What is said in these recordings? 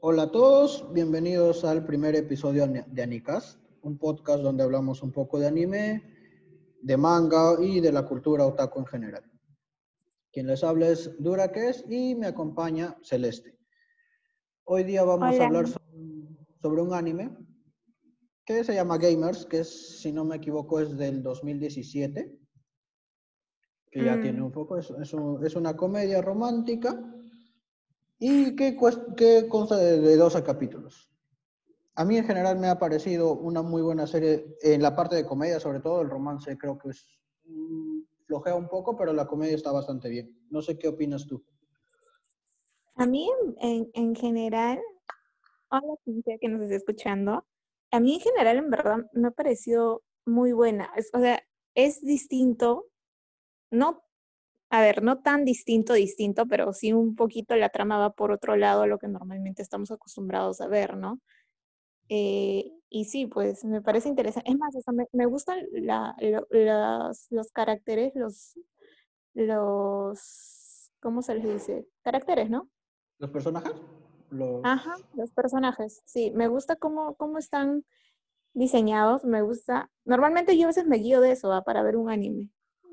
Hola a todos, bienvenidos al primer episodio de Anicast, un podcast donde hablamos un poco de anime, de manga y de la cultura otaku en general. Quien les habla es Durakes y me acompaña Celeste. Hoy día vamos a hablar sobre, un anime que se llama Gamers, que es, si no me equivoco, es del 2017, que ya tiene mm. un poco, es, es una comedia romántica y que, consta de, 12 capítulos. A mí en general me ha parecido una muy buena serie, en la parte de comedia sobre todo, el romance creo que es mm, flojea un poco, pero la comedia está bastante bien. No sé qué opinas tú. A mí en, en general, hola gente que nos esté escuchando, a mí en general en verdad me ha parecido muy buena. o sea, es distinto, no a ver, no tan distinto, distinto, pero sí un poquito la trama va por otro lado a lo que normalmente estamos acostumbrados a ver, ¿no? Eh, y sí, pues me parece interesante. Es más, me, gustan los, caracteres, los, los, ¿cómo se les dice? Caracteres, ¿no? ¿Los personajes? Ajá, los personajes, sí. Me gusta cómo, cómo están diseñados, me gusta. Normalmente yo a veces me guío de eso, para ver un anime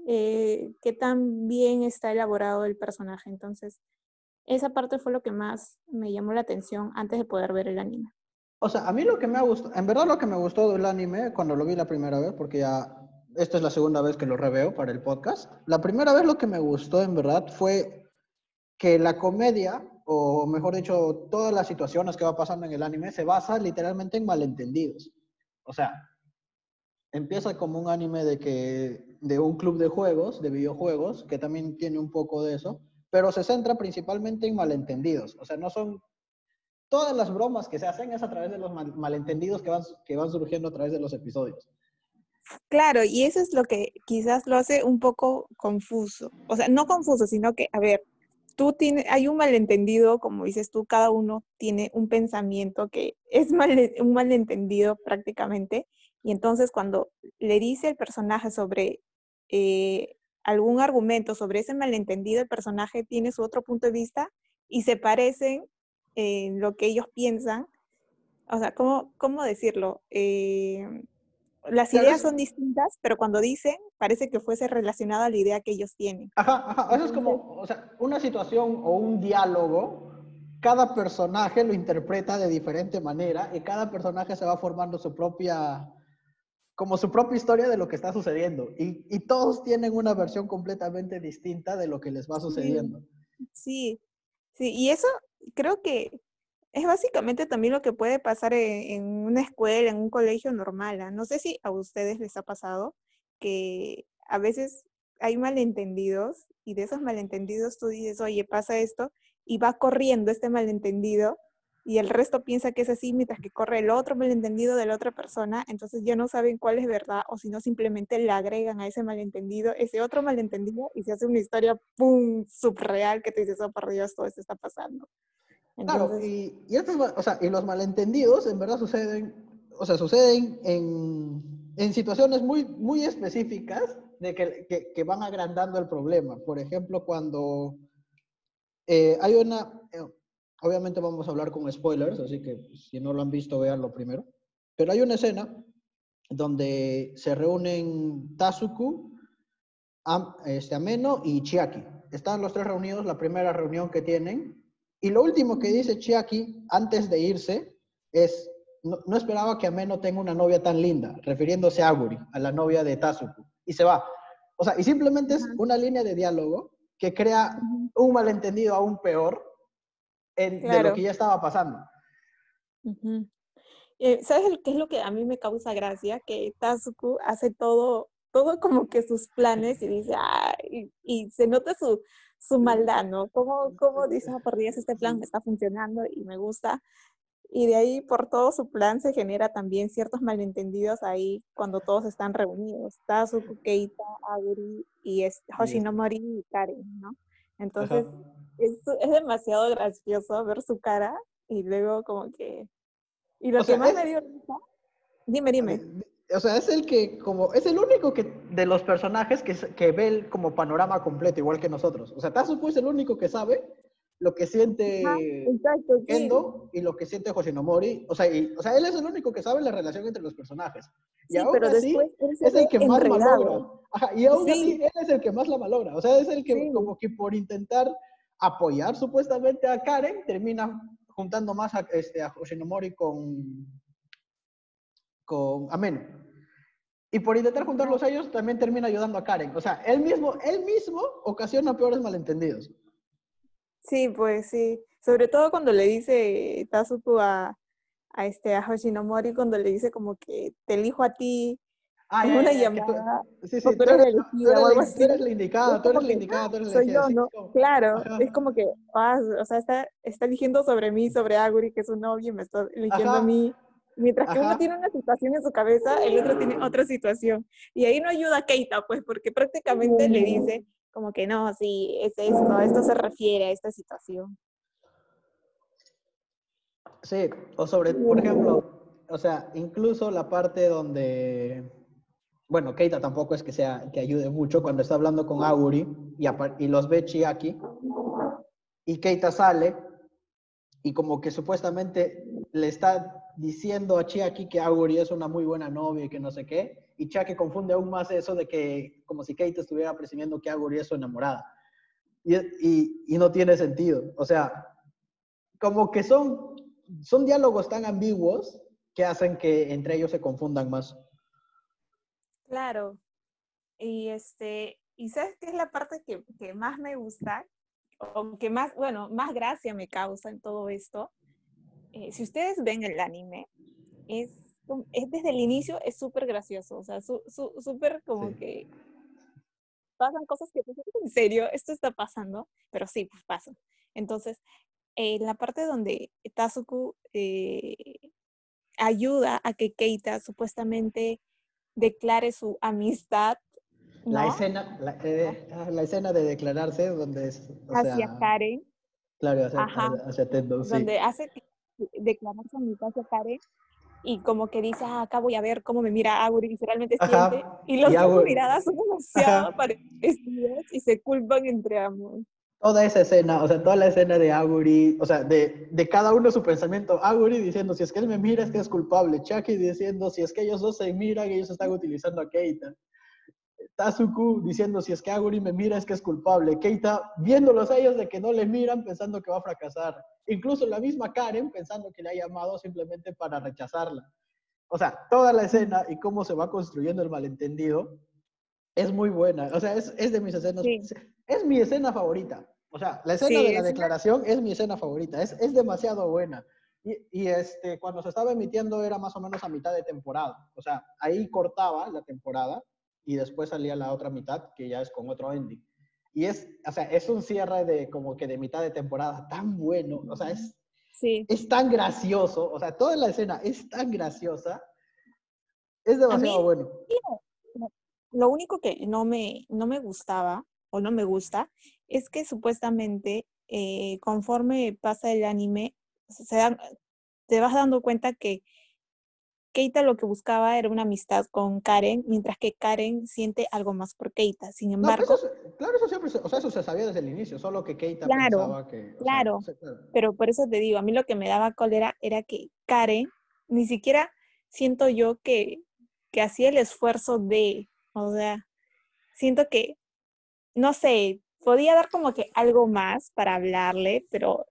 eh, qué tan bien está elaborado el personaje. Entonces, esa parte fue lo que más me llamó la atención antes de poder ver el anime. O sea, a mí lo que me ha gustado, en verdad lo que me gustó del anime cuando lo vi la primera vez, porque ya esta es la segunda vez que lo reveo para el podcast, la primera vez lo que me gustó en verdad fue que la comedia, o mejor dicho, todas las situaciones que va pasando en el anime se basa literalmente en malentendidos. O sea, empieza como un anime de que de un club de juegos, de videojuegos, que también tiene un poco de eso, pero se centra principalmente en malentendidos. O sea, no son todas las bromas que se hacen es a través de los malentendidos que van, que van surgiendo a través de los episodios. Claro, y eso es lo que quizás lo hace un poco confuso. O sea, no confuso, sino que, a ver, tú tienes, hay un malentendido, como dices tú, cada uno tiene un pensamiento que es un malentendido prácticamente, y entonces cuando le dice el personaje sobre eh, algún argumento, sobre ese malentendido, el personaje tiene su otro punto de vista y se parecen en lo que ellos piensan. O sea, ¿cómo, cómo decirlo? Eh, las ideas son distintas, pero cuando dicen, parece que fuese relacionado a la idea que ellos tienen. Ajá, ajá. Eso es como, o sea, una situación o un diálogo, cada personaje lo interpreta de diferente manera y cada personaje se va formando su propia como su propia historia de lo que está sucediendo. Y, todos tienen una versión completamente distinta de lo que les va sucediendo. Sí, sí, y eso creo que es básicamente también lo que puede pasar en, una escuela, en un colegio normal. ¿ah? No sé si a ustedes les ha pasado que a veces hay malentendidos y de esos malentendidos tú dices, oye, pasa esto, y va corriendo este malentendido y el resto piensa que es así, mientras que corre el otro malentendido de la otra persona, entonces ya no saben cuál es verdad o si no simplemente le agregan a ese malentendido ese otro malentendido y se hace una historia, ¡pum!, subreal que te dices, oh, por Dios, todo esto está pasando. claro, y, y, o sea, y los malentendidos en verdad suceden, o sea, suceden en, en situaciones muy, muy específicas de que, que, que van agrandando el problema. Por ejemplo, cuando eh, hay una, eh, Obviamente vamos a hablar con spoilers, así que si no lo han visto, véanlo primero. Pero hay una escena donde se reúnen Tazuku, este, Ameno y Chiaki. Están los tres reunidos, la primera reunión que tienen. Y lo último que dice Chiaki antes de irse es, no, esperaba que Ameno tenga una novia tan linda, refiriéndose a Aguri, a la novia de Tazuku. Y se va. O sea, y simplemente es una línea de diálogo que crea un malentendido aún peor de lo que ya estaba pasando. Eh, ¿Sabes qué es lo que a mí me causa gracia? Que Tazuku hace todo, todo como que sus planes y dice, y, se nota su, su maldad, ¿no? Como, como dice, oh, por este plan me está funcionando y me gusta. Y de ahí, por todo su plan, se genera también ciertos malentendidos ahí cuando todos están reunidos. Tazuku, Keita, Aguri y es Hoshinomori y Karen, ¿no? Entonces, es, es, demasiado gracioso ver su cara y luego como que... Y lo que más me dio Dime, dime. O sea, es el que como... Es el único que de los personajes que, que ve el como panorama completo, igual que nosotros. O sea, Tazuku es el único que sabe lo que siente exacto, sí. Endo y lo que siente Hoshinomori. O sea, y- o sea, él es el único que sabe la relación entre los personajes. Y Sí, aún pero así, es el que más enredado. malogra. Ajá, y aún Sí. así, él es el que más la malogra. O sea, es el que como que por intentar apoyar supuestamente a Karen, termina juntando más a, este, a Hoshinomori con, con Ameno. Y por intentar juntarlos a ellos, también termina ayudando a Karen. O sea, él mismo, él mismo ocasiona peores malentendidos. Sí, pues sí. Sobre todo cuando le dice Tazuku a, a este a Hoshinomori, cuando le dice como que te elijo a ti Ah, ya, una llamada. Sí, sí, tú eres la indicada, Es tú eres la indicada, tú eres Soy yo, ¿no? Claro, es como que, ah, o sea, está, está eligiendo sobre mí, sobre Aguri, que es su novio, y me está eligiendo a mí. Mientras que Ajá. uno tiene una situación en su cabeza, el otro tiene otra situación. Y ahí no ayuda a Keita, pues, porque prácticamente le dice como que no, sí, es esto, a esto se refiere, a esta situación. Sí, o sobre, por ejemplo, o sea, incluso la parte donde, bueno, Keita tampoco es que sea, que ayude mucho cuando está hablando con Aguri y, y los ve Chiaki y Keita sale y como que supuestamente le está diciendo a Chiaki que Aguri es una muy buena novia y que no sé qué, y Chiaki confunde aún más eso de que como si Keita estuviera presumiendo que Aguri es su enamorada. Y, y, y no tiene sentido. O sea, como que son, son diálogos tan ambiguos que hacen que entre ellos se confundan más. Claro. Y este, y sabes qué es la parte que, que más me gusta, o que más, bueno, más gracia me causa en todo esto. Eh, si ustedes ven el anime, es, es desde el inicio es súper gracioso, o sea, su- su- súper como Sí. que pasan cosas que en serio, esto está pasando, pero sí, pues pasan. Entonces, en la parte donde Tazuku eh, ayuda a que Keita supuestamente declare su amistad La ¿no? escena, la, eh, ah, la escena de declararse donde es, o hacia sea, Karen, claro, hacia, hacia Tendo, sí. donde hace declarar su amistad hacia Karen y como que dice, ah, acá voy a ver cómo me mira Aguri, literalmente Ajá, siente, y los y dos miradas son demasiado parecidas y se culpan entre ambos. Toda esa escena, o sea, toda la escena de Aguri, o sea, de, de cada uno su pensamiento. Aguri diciendo, si es que él me mira, es que es culpable. Chucky diciendo, si es que ellos dos se miran, ellos están utilizando a Keita. Tazuku diciendo, si es que Aguri me mira, es que es culpable. Keita viéndolos a ellos de que no le miran, pensando que va a fracasar. Incluso la misma Karen pensando que le ha llamado simplemente para rechazarla. O sea, toda la escena y cómo se va construyendo el malentendido es muy buena. O sea, es, es de mis escenas. Sí. Es mi escena favorita. O sea, la escena Sí, de la es una- declaración es mi escena favorita. Es, es demasiado buena. Y, y, este, cuando se estaba emitiendo era más o menos a mitad de temporada. O sea, ahí cortaba la temporada y después salía la otra mitad, que ya es con otro ending. Y es, o sea, es un cierre de como que de mitad de temporada tan bueno. O sea, es, Sí. es tan gracioso. O sea, toda la escena es tan graciosa. Es demasiado mí- bueno. Lo único que no me, no me gustaba o no me gusta es que supuestamente eh, conforme pasa el anime, se dan- te vas dando cuenta que Keita lo que buscaba era una amistad con Karen, mientras que Karen siente algo más por Keita. Sin No, embargo, eso, claro, eso siempre, se- o sea, eso se sabía desde el inicio, solo que Keita Claro, pensaba que... sea, claro. claro. pero por eso te digo, a mí lo que me daba cólera era que Karen ni siquiera siento yo que, que hacía el esfuerzo de, o sea, siento que, no sé, podía dar como que algo más para hablarle, pero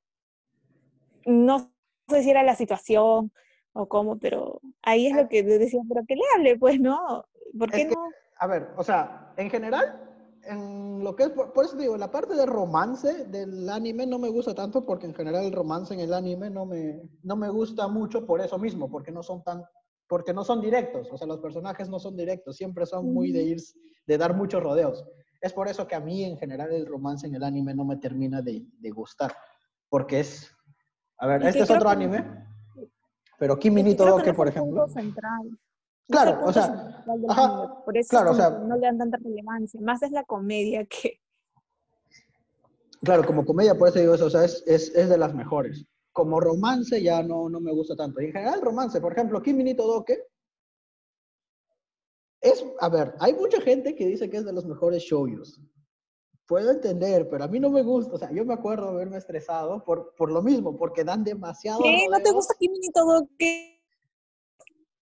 no sé si era la situación o cómo, pero ahí es lo que decía, pero que le hable, pues, ¿no? ¿Por qué Es que- no? A ver, o sea, en general, en lo que es, por, por eso digo, la parte de romance del anime no me gusta tanto porque en general el romance en el anime no me, no me gusta mucho por eso mismo, porque no son tan, porque no son directos, o sea, los personajes no son directos, siempre son muy de ir, de dar muchos rodeos. Es por eso que a mí en general el romance en el anime no me termina de, de gustar, porque es, a ver, Y este es otro que- anime, pero Kimi ni creo todo que que, no es por ejemplo... central. No Claro, o sea, ajá, por eso claro, es o sea- no le dan tanta relevancia. Más es la comedia que, Claro, como comedia, por eso digo eso, o sea, es, es, es de las mejores. Como romance ya no, no me gusta tanto. Y en general, romance, por ejemplo, Kimi ni Todoke es, a ver, hay mucha gente que dice que es de los mejores shoujos. puedo entender, pero a mí no me gusta. O sea, yo me acuerdo haberme estresado por, por lo mismo, porque dan demasiado. ¿Qué? ¿No te gusta Kimi todo qué?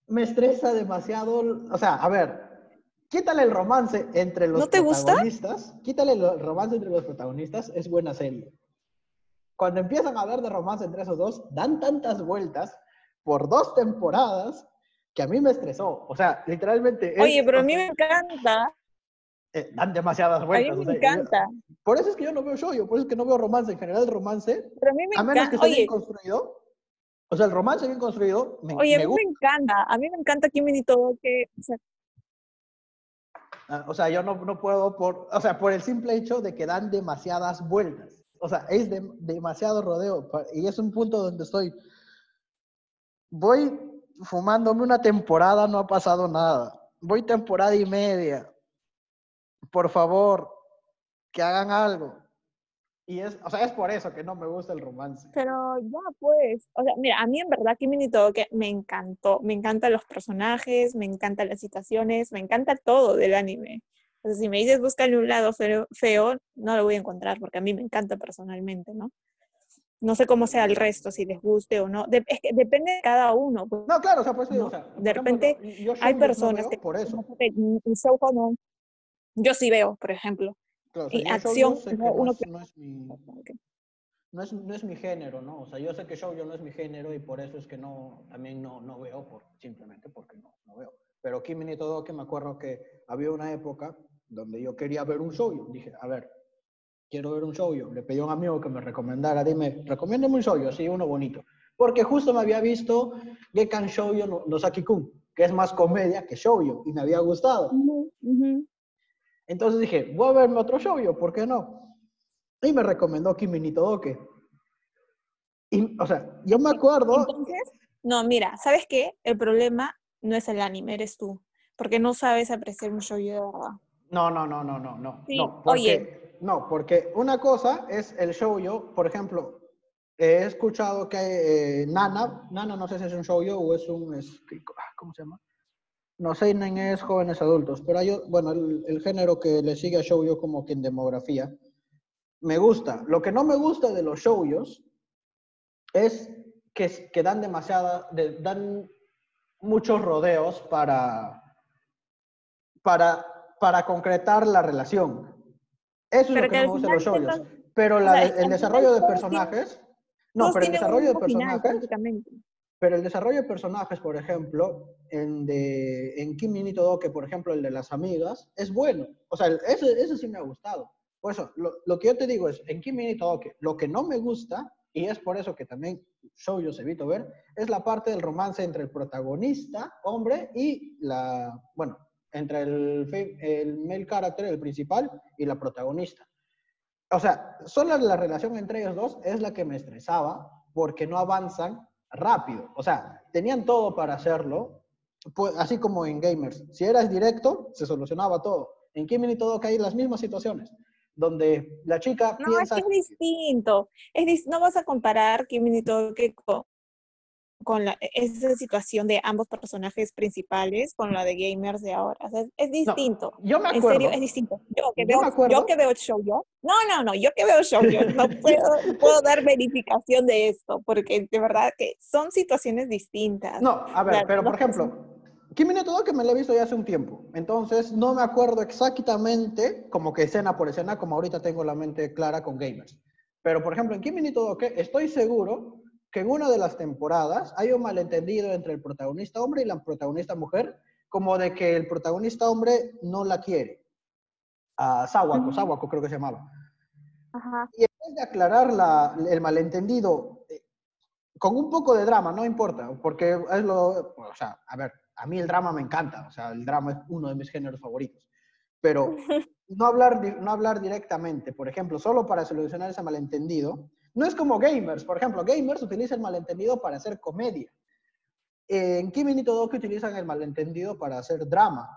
Me estresa demasiado. O sea, a ver, quítale el romance entre los ¿No te protagonistas. Gusta? Quítale el romance entre los protagonistas, es buena serie. Cuando empiezan a hablar de romance entre esos dos, dan tantas vueltas por dos temporadas que a mí me estresó. O sea, literalmente. Oye, pero a mí me encanta. Eh, dan demasiadas vueltas. A mí me encanta. por eso es que yo no veo show, por eso es que no veo romance. En general, el romance, pero a, mí me a menos que esté bien construido, o sea, el romance bien construido, me, Oye, me a mí gusta. me encanta. A mí me encanta Kimi ni todo que. O sea, Ah, O sea, yo no, no puedo, por, o sea, por el simple hecho de que dan demasiadas vueltas. O sea, es de- demasiado rodeo. Y es un punto donde estoy. Voy fumándome una temporada, no ha pasado nada. Voy temporada y media. Por favor, que hagan algo. Y es, o sea, es por eso que no me gusta el romance. Pero ya pues, o sea, mira, a mí en verdad Kimi ni todo que me encantó, me encantan los personajes, me encantan las situaciones, me encanta todo del anime. O sea, si me dices búscale un lado feo, feo, no lo voy a encontrar porque a mí me encanta personalmente, ¿no? No sé cómo sea el resto, si les guste o no. De- es que depende de cada uno. pues, No, claro, o sea, pues No, o sea, de ejemplo, repente yo- yo Hay no personas veo que por eso. no el shoujo no. Yo sí veo, por ejemplo. Claro, o sea, Y yo acción, no, uno es- que- no es mi, no es, no es mi género, ¿no? O sea, yo sé que shoujo no es mi género y por eso es que no, también no, no veo, por, simplemente porque no, no veo. Pero Kimi ni todo que me acuerdo que había una época donde yo quería ver un shoujo. Dije, a ver, quiero ver un shoujo. Le pedí a un amigo que me recomendara, dime, recomiéndame un shoujo, así uno bonito. Porque justo me había visto Gekan Shoujo no, no Saki-kun, que es más comedia que shoujo, y me había gustado. Entonces dije, voy a verme otro shoujo, ¿por qué no? Y me recomendó Kimi ni Todoke. Y, o sea, yo me acuerdo, Entonces, no, mira, ¿sabes qué? El problema no es el anime, eres tú. Porque no sabes apreciar un shoujo de verdad. no, no, no, no, no, no, Sí, no, porque, oye. No, porque una cosa es el shoujo, por ejemplo, he escuchado que eh, Nana, Nana no sé si es un shoujo o es un, es- ah, ¿cómo se llama? No sé, es jóvenes adultos, pero hay, bueno, el, género que le sigue a shoujo como que en demografía, me gusta. Lo que no me gusta de los shoujos es que, dan demasiada, de- dan muchos rodeos para, para, para concretar la relación. Eso es lo que que me gusta de los sepas- Pero o sea, el desarrollo de personajes, no, pero el desarrollo de final, personajes, pero el desarrollo de personajes, por ejemplo, en, de, en Kimi ni Todoke, por ejemplo, el de las amigas, es bueno. O sea, ese, ese sí me ha gustado. Por eso, lo, lo que yo te digo es, en Kimi ni Todoke, lo que no me gusta, y es por eso que también shoujos evito ver, es la parte del romance entre el protagonista, hombre, y la, bueno, entre el, el male character, el principal, y la protagonista. O sea, solo la relación entre ellos dos es la que me estresaba porque no avanzan rápido. O sea, tenían todo para hacerlo, pues, así como en Gamers. Si eras directo, se solucionaba todo. En Kimi ni todo hay las mismas situaciones, donde la chica No, es piensa... que es distinto. Es dis- no vas a comparar Kimi ni Todoke con, con la, esa situación de ambos personajes principales con la de gamers de ahora. O sea, es, es No, distinto. yo me En acuerdo... serio, es distinto. Yo que Yo veo, acuerdo- yo que veo shoujo. No, no, no, yo que veo shoujo. No puedo, no puedo dar verificación de esto, porque de verdad que son situaciones distintas. No, a ver, Claro, pero por ejemplo, Kimi no todo que me lo he visto ya hace un tiempo, entonces no me acuerdo exactamente como que escena por escena, como ahorita tengo la mente clara con gamers. Pero por ejemplo, en Kimi ni todo que estoy seguro que en una de las temporadas hay un malentendido entre el protagonista hombre y la protagonista mujer, como de que el protagonista hombre no la quiere. A Sawako. Sawako creo que se llamaba. Ajá. Y en vez de aclarar la- el malentendido eh, con un poco de drama, no importa, porque es lo, o sea, a ver, a mí el drama me encanta, o sea, el drama es uno de mis géneros favoritos, pero no hablar, no hablar directamente, por ejemplo, solo para solucionar ese malentendido, no es como gamers, por ejemplo, gamers utiliza el malentendido para hacer comedia. En Kimi ni Todoke utilizan el malentendido para hacer drama.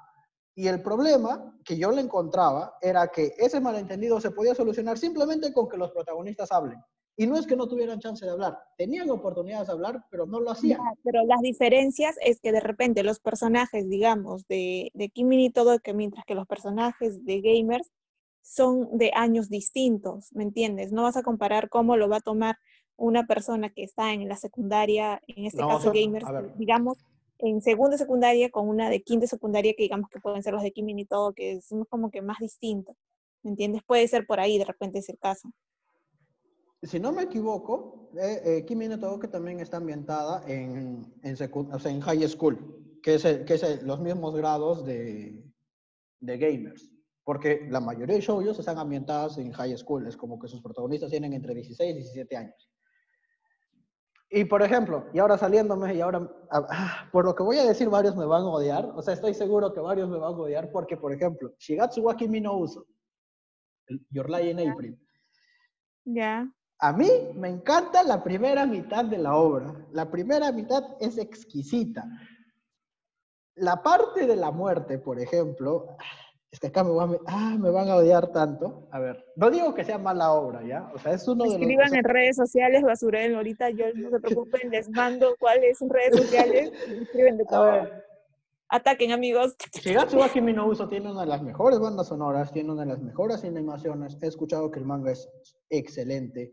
Y el problema que yo le encontraba era que ese malentendido se podía solucionar simplemente con que los protagonistas hablen. Y no es que no tuvieran chance de hablar, tenían oportunidades de hablar, pero no lo hacían. Pero las diferencias es que de repente los personajes, digamos, de, de Kimi ni mientras que los personajes de gamers son de años distintos, ¿me entiendes? No vas a comparar cómo lo va a tomar una persona que está en la secundaria, en este caso gamers, digamos, en segunda secundaria con una de quinta secundaria que digamos que pueden ser los de Kimin y todo, que es como que más distinto, ¿me entiendes? Puede ser por ahí, de repente es el caso. Si no me equivoco, eh, eh, Kimi no que también está ambientada en, en, o sea, en high school, que es, que es los mismos grados de, de gamers. Porque la mayoría de shows están ambientados en high school, es como que sus protagonistas tienen entre 16 y 17 años. Y por ejemplo, y ahora saliéndome, y ahora, ah, ah, por lo que voy a decir, varios me van a odiar. O sea, estoy seguro que varios me van a odiar porque, por ejemplo, Shigatsu wa Kimi no Uso, Your Lie in April. Ya. A mí me encanta la primera mitad de la obra. La primera mitad es exquisita. La parte de la muerte, por ejemplo, es que acá me, van, ah, me van a odiar tanto. A ver, no digo que sea mala obra, ¿ya? O sea, es uno de los... Escriban en redes sociales, basurel, ahorita yo no se preocupen, les mando cuáles son redes sociales, escriben de todo. Ataquen, amigos. Shigatsu wa Kimi no Uso tiene una de las mejores bandas sonoras, tiene una de las mejores animaciones. He escuchado que el manga es excelente.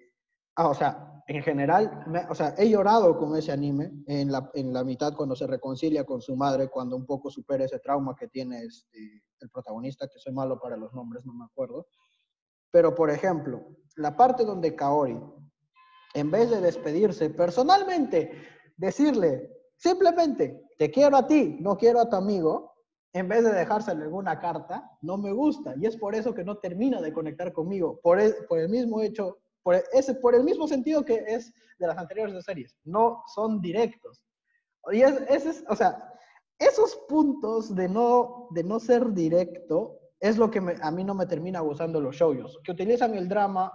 Ah, o sea, en general, o sea, he llorado con ese anime en la, en la mitad cuando se reconcilia con su madre, cuando un poco supera ese trauma que tiene este, el protagonista, que soy malo para los nombres, no me acuerdo. Pero, por ejemplo, la parte donde Kaori, en vez de despedirse personalmente, decirle simplemente, te quiero a ti, no quiero a tu amigo, en vez de dejárselo en una carta, no me gusta. Y es por eso que no termina de conectar conmigo, por el, por el mismo hecho por, ese, por el mismo sentido que es de las anteriores series. No son directos. Y es, o sea, esos puntos de no, de no ser directo es lo que a mí no me termina gustando los shows, que utilizan el drama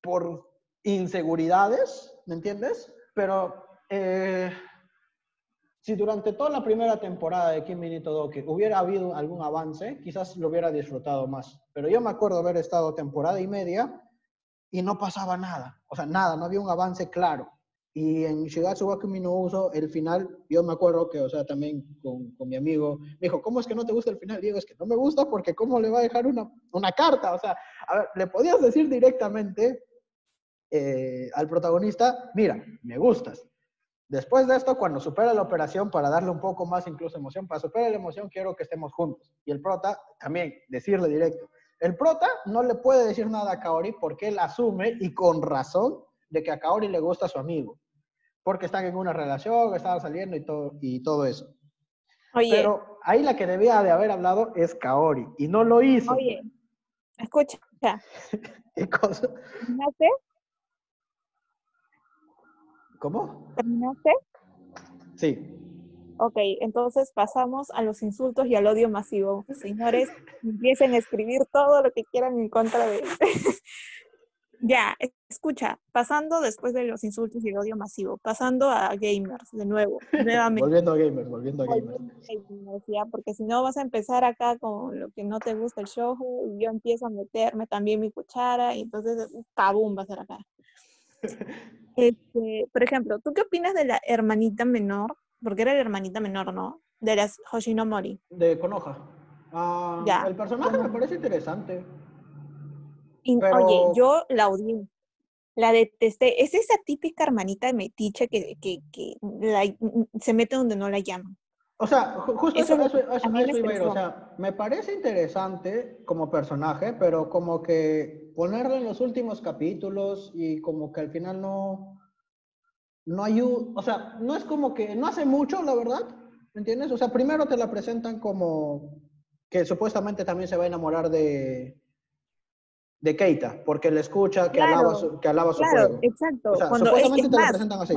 por inseguridades, ¿me entiendes? Pero eh, si durante toda la primera temporada de Kim Minito Doki hubiera habido algún avance, quizás lo hubiera disfrutado más. Pero yo me acuerdo haber estado temporada y media y no pasaba nada. O sea, nada, no había un avance claro. Y en Shigatsu wa no Uso, el final, yo me acuerdo que, o sea, también con, con, mi amigo, me dijo, ¿cómo es que no te gusta el final? Digo, es que no me gusta porque ¿cómo le va a dejar una, una carta? O sea, a ver, le podías decir directamente eh, al protagonista, mira, me gustas. Después de esto, cuando supera la operación, para darle un poco más incluso emoción, para superar la emoción, quiero que estemos juntos. Y el prota, también, decirle directo, el prota no le puede decir nada a Kaori porque él asume, y con razón, de que a Kaori le gusta a su amigo. Porque están en una relación, están saliendo y todo, y todo eso. Oye. Pero ahí la que debía de haber hablado es Kaori, y no lo hizo. Oye, escucha. ¿Qué cosa? ¿Terminaste? ¿Cómo? ¿Terminaste? Sí. Ok, entonces pasamos a los insultos y al odio masivo. Señores, empiecen a escribir todo lo que quieran en contra de él. ya, escucha, pasando después de los insultos y el odio masivo, pasando a gamers de nuevo, nuevamente. volviendo a gamers, volviendo a gamers. porque si no vas a empezar acá con lo que no te gusta el show y yo empiezo a meterme también mi cuchara y entonces, ¡cabum! va a ser acá. Este, por ejemplo, ¿tú qué opinas de la hermanita menor porque era la hermanita menor, ¿no? De las Hoshinomori. De Konoha. Ah, ya. El personaje me parece interesante. Oye, yo la odié. La detesté. Es esa típica hermanita de metiche que, que, que se mete donde no la llaman. O sea, justo eso, eso, eso, O sea, me parece interesante como personaje, pero como que ponerlo en los últimos capítulos y como que al final no, no hay, o sea, no es como que, no hace mucho, la verdad, ¿me entiendes? O sea, primero te la presentan como que supuestamente también se va a enamorar de, de Keita, porque le escucha que alaba su, que alaba su juego. Exacto. O sea, cuando, supuestamente te la presentan así.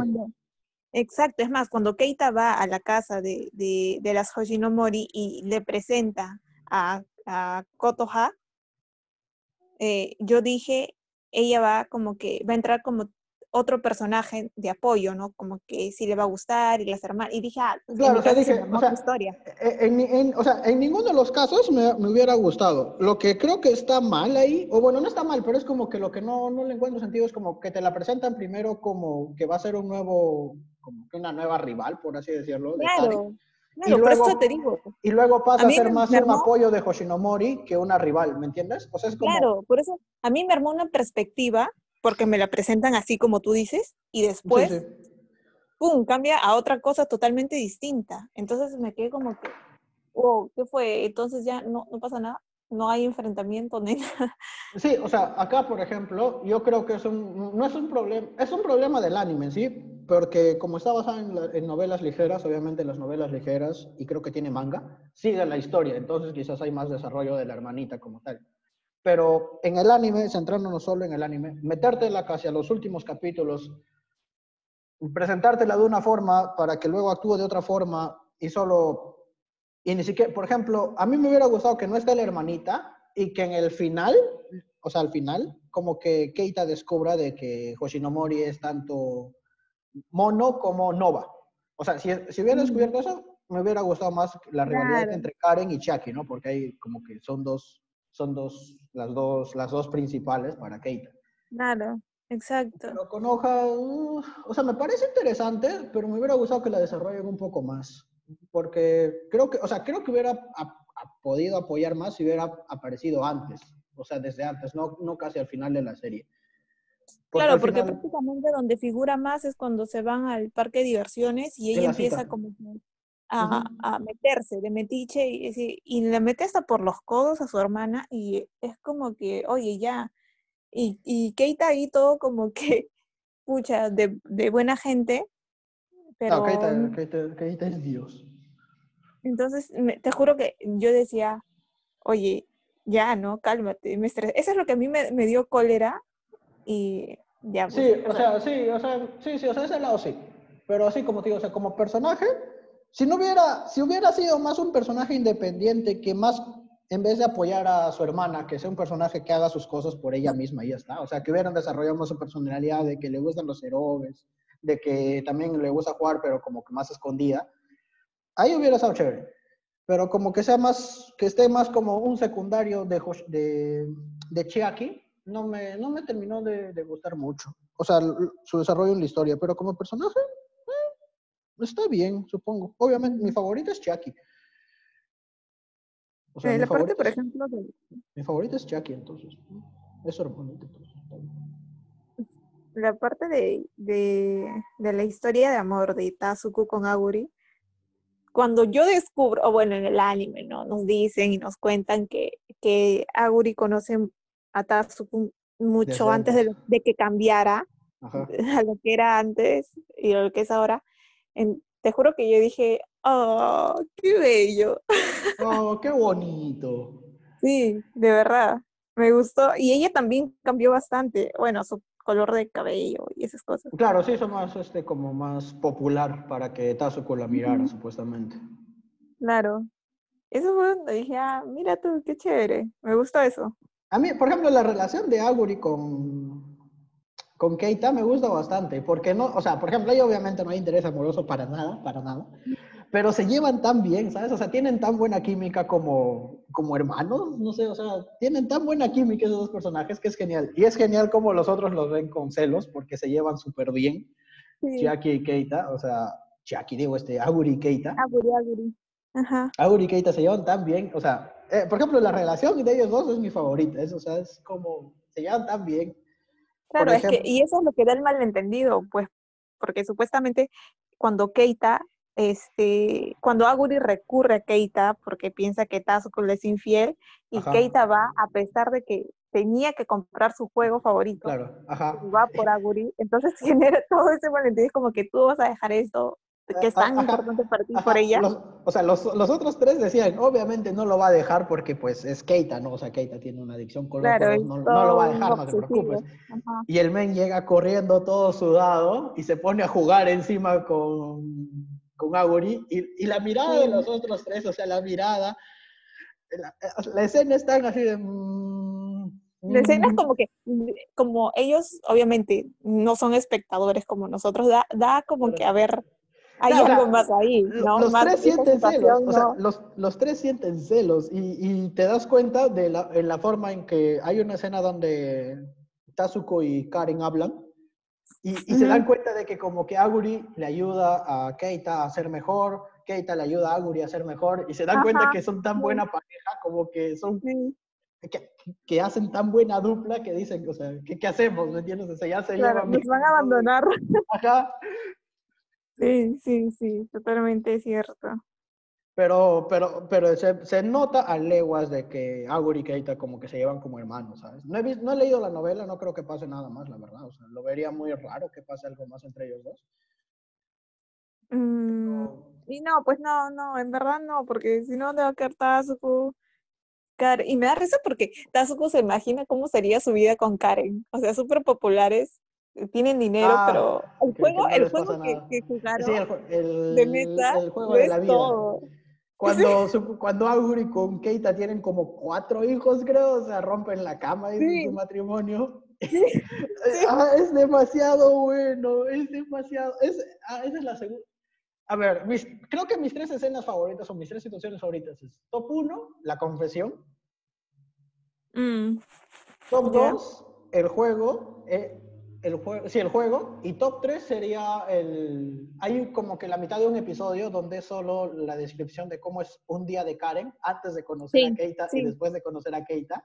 exacto, es más, cuando Keita va a la casa de, de, de las Hoshinomori y le presenta a, a Kotoha, eh, yo dije, ella va como que, va a entrar como otro personaje de apoyo, ¿no? Como que sí le va a gustar y las hermanas. Y dije, ah, claro, o sea, dije, o sea, historia. E, en, o sea, en ninguno de los casos me, me, hubiera gustado. Lo que creo que está mal ahí, o bueno, no está mal, pero es como que lo que no, no le encuentro sentido es como que te la presentan primero como que va a ser un nuevo, como que una nueva rival, por así decirlo. Claro. Claro, y por luego, eso te digo. y luego pasa A a, ser más un apoyo de Hoshinomori que una rival, ¿me entiendes? O sea, es como... Claro, por eso a mí me armó una perspectiva, porque me la presentan así como tú dices, y Sí, después, sí. ¡pum!, cambia a otra cosa totalmente distinta. Entonces me quedé como que, wow, ¿qué fue? Entonces ya no, no pasa nada, no hay enfrentamiento ni nada. Sí, o sea, acá, por ejemplo, yo creo que es un, no es un problema, es un problema del anime, ¿sí? Porque como está basado en, la- en novelas ligeras, obviamente las novelas ligeras, y creo que tiene manga, sigue la historia, entonces quizás hay más desarrollo de la hermanita como tal. Pero en el anime, centrándonos solo en el anime, metértela casi a los últimos capítulos, presentártela de una forma para que luego actúe de otra forma y solo... Y ni siquiera, por ejemplo, a mí me hubiera gustado que no esté la hermanita y que en el final, o sea, al final, como que Keita descubra de que Hoshinomori es tanto mono como Nova. O sea, si, si hubiera Mm. descubierto eso, me hubiera gustado más la rivalidad Claro. entre Karen y Chucky, ¿no? Porque ahí como que son dos, son dos, las dos, las dos principales para Keita. Claro, exacto. Pero con hoja, uh, o sea, me parece interesante, pero me hubiera gustado que la desarrollen un poco más. Porque creo que, o sea, creo que hubiera a- a podido apoyar más si hubiera aparecido antes. O sea, desde antes, no, no casi al final de la serie. Porque Claro, porque final- prácticamente donde figura más es cuando se van al parque de diversiones y ella la empieza cita. como a, Ujú. a meterse de metiche y, y le mete hasta por los codos a su hermana y es como que, oye, ya. Y, y Keita ahí todo como que, pucha, de, de buena gente, pero No, Keita, Keita- Keita es Dios. entonces me- te juro que yo decía, oye, ya, ¿no? Cálmate, me estresé. Eso es lo que a mí me, me dio cólera y ya. pues, Sí, o sea, sí, o sea, sí, sí, o sea, ese lado sí. Pero así como te digo, o sea, como personaje, si no hubiera, si hubiera sido más un personaje independiente que más, en vez de apoyar a su hermana, que sea un personaje que haga sus cosas por ella misma y ya está. O sea, que hubieran desarrollado más su personalidad, de que le gustan los héroes, de que también le gusta jugar, pero como que más escondida. Ahí hubiera estado chévere. Pero como que sea más, que esté más como un secundario de, de, de Chiaki, no me, no me terminó de, de gustar mucho. O sea, su desarrollo en la historia, pero como personaje, está bien, supongo. Obviamente, mi favorito es. O sea, eh, mi, la parte, por es, ejemplo, de, mi favorito es Chiaki, entonces. Es entonces, está bien. la parte de, de, de la historia de amor de Tazuku con Aguri, cuando yo descubro, bueno, en el anime, ¿no? Nos dicen y nos cuentan que, que Aguri conoce a Tazuku mucho Desde antes de, lo- de que cambiara Ajá. a lo que era antes y a lo que es ahora. En- te juro que yo dije, oh, qué bello. Oh, qué bonito. Sí, de verdad, me gustó. Y ella también cambió bastante, bueno, su color de cabello y esas cosas. Claro, sí, hizo más, este, como más popular para que Tazuko la mirara, supuestamente. Claro. Eso fue donde dije, ah, mira tú, qué chévere. Me gustó eso. A mí, por ejemplo, la relación de Aguri con, con Keita me gusta bastante, porque no, o sea, por ejemplo, ahí obviamente no hay interés amoroso para nada, para nada, pero se llevan tan bien, ¿sabes? O sea, tienen tan buena química como, como hermanos, no sé, o sea, tienen tan buena química esos dos personajes que es genial. Y es genial como los otros los ven con celos, porque se llevan súper bien, Sí. Chiaki y Keita, o sea, Chiaki, digo, este, Aguri y Keita. Aguri, aguri. Ajá. Aguri y Keita se llevan tan bien, o sea, eh, por ejemplo, la relación de ellos dos es mi favorita, es, o sea, es como, se llevan tan bien. Claro, es que, y eso es lo que da el malentendido, pues, porque supuestamente cuando Keita, este, cuando Aguri recurre a Keita porque piensa que Tazuko le es infiel, y Ajá. Keita va a pesar de que tenía que comprar su juego favorito, Claro, ajá. va por Aguri, entonces genera todo ese malentendido, es como que tú vas a dejar esto, que es tan ajá, importante para ti, Ajá, por ella. los- o sea, los, los otros tres decían, obviamente no lo va a dejar porque pues es Keita, ¿no? O sea, Keita tiene una adicción con Claro, no, no lo va a dejar, no te preocupes. Ajá. Y el men llega corriendo todo sudado y se pone a jugar encima con, con Aguri y, y la mirada de Sí. los otros tres, o sea, la mirada, la, la escena es tan así de... mm, La escena es mm, como que, como ellos obviamente no son espectadores como nosotros, da, da como que, a ver, hay algo más ahí. Los Más tres sienten celos, o sea, los, los tres sienten celos y, y te das cuenta de la, en la forma en que hay una escena donde Tazuko y Karen hablan y, y se dan cuenta de que como que Aguri le ayuda a Keita a ser mejor Keita le ayuda a Aguri a ser mejor y se dan cuenta que son tan buena pareja como que son que, que, hacen tan buena dupla que dicen, o sea, ¿qué, qué hacemos? ¿Me entiendes? O sea, ya se claro, nos van a abandonar. Ajá. Sí, sí, sí, totalmente cierto. Pero, pero, pero se, se, nota a leguas de que Aguri y Keita como que se llevan como hermanos, ¿sabes? No he, visto, no he leído la novela, no creo que pase nada más, la verdad. O sea, lo vería muy raro que pase algo más entre ellos dos. Mm, y no, pues no, no, en verdad no, porque si no te va a quedar Tazuko, Karen. Y me da risa porque Tazuko se imagina cómo sería su vida con Karen. O sea, súper populares, tienen dinero, ah, pero el juego, el juego que, jugaron sí, el, de meta el juego de la vida. Cuando, cuando Aguri con Keita tienen como cuatro hijos, creo, o sea, rompen la cama y su matrimonio. Ah, es demasiado bueno, es demasiado. Es, ah, esa es la segunda. A ver, creo que mis tres escenas favoritas o mis tres situaciones favoritas es top 1, la confesión. Mm. Top 2, el juego. Eh, el juego, sí, el juego. Y top 3 sería el... Hay como que la mitad de un episodio donde es solo la descripción de cómo es un día de Karen antes de conocer a Keita y después de conocer a Keita.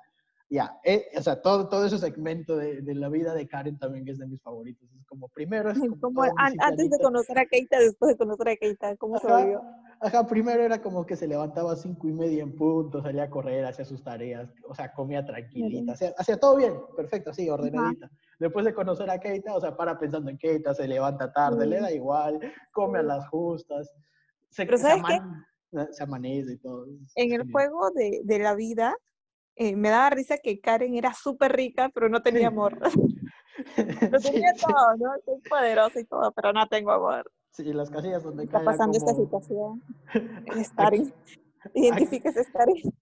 Ya, eh, o sea, todo, todo ese segmento de, de, la vida de Karen también que es de mis favoritos. Es como, primero es como... antes de conocer a Keita, después de conocer a Keita, ¿cómo se vivió? Ajá, primero era como que se levantaba a cinco y media en punto, salía a correr, hacía sus tareas, o sea, comía tranquilita, hacía, todo bien, perfecto, así, ordenadita. Después de conocer a Keita, o sea, para pensando en Keita, se levanta tarde, le da igual, come a las justas. Se, Pero ¿sabes qué? Se amanece y todo. En el juego de, de la vida, eh, me daba risa que Karen era súper rica, pero no tenía amor. Lo tenía todo, ¿no? Soy poderosa y todo, pero no tengo amor. Sí, las casillas donde está pasando esta situación. Starring. Identificas Starring.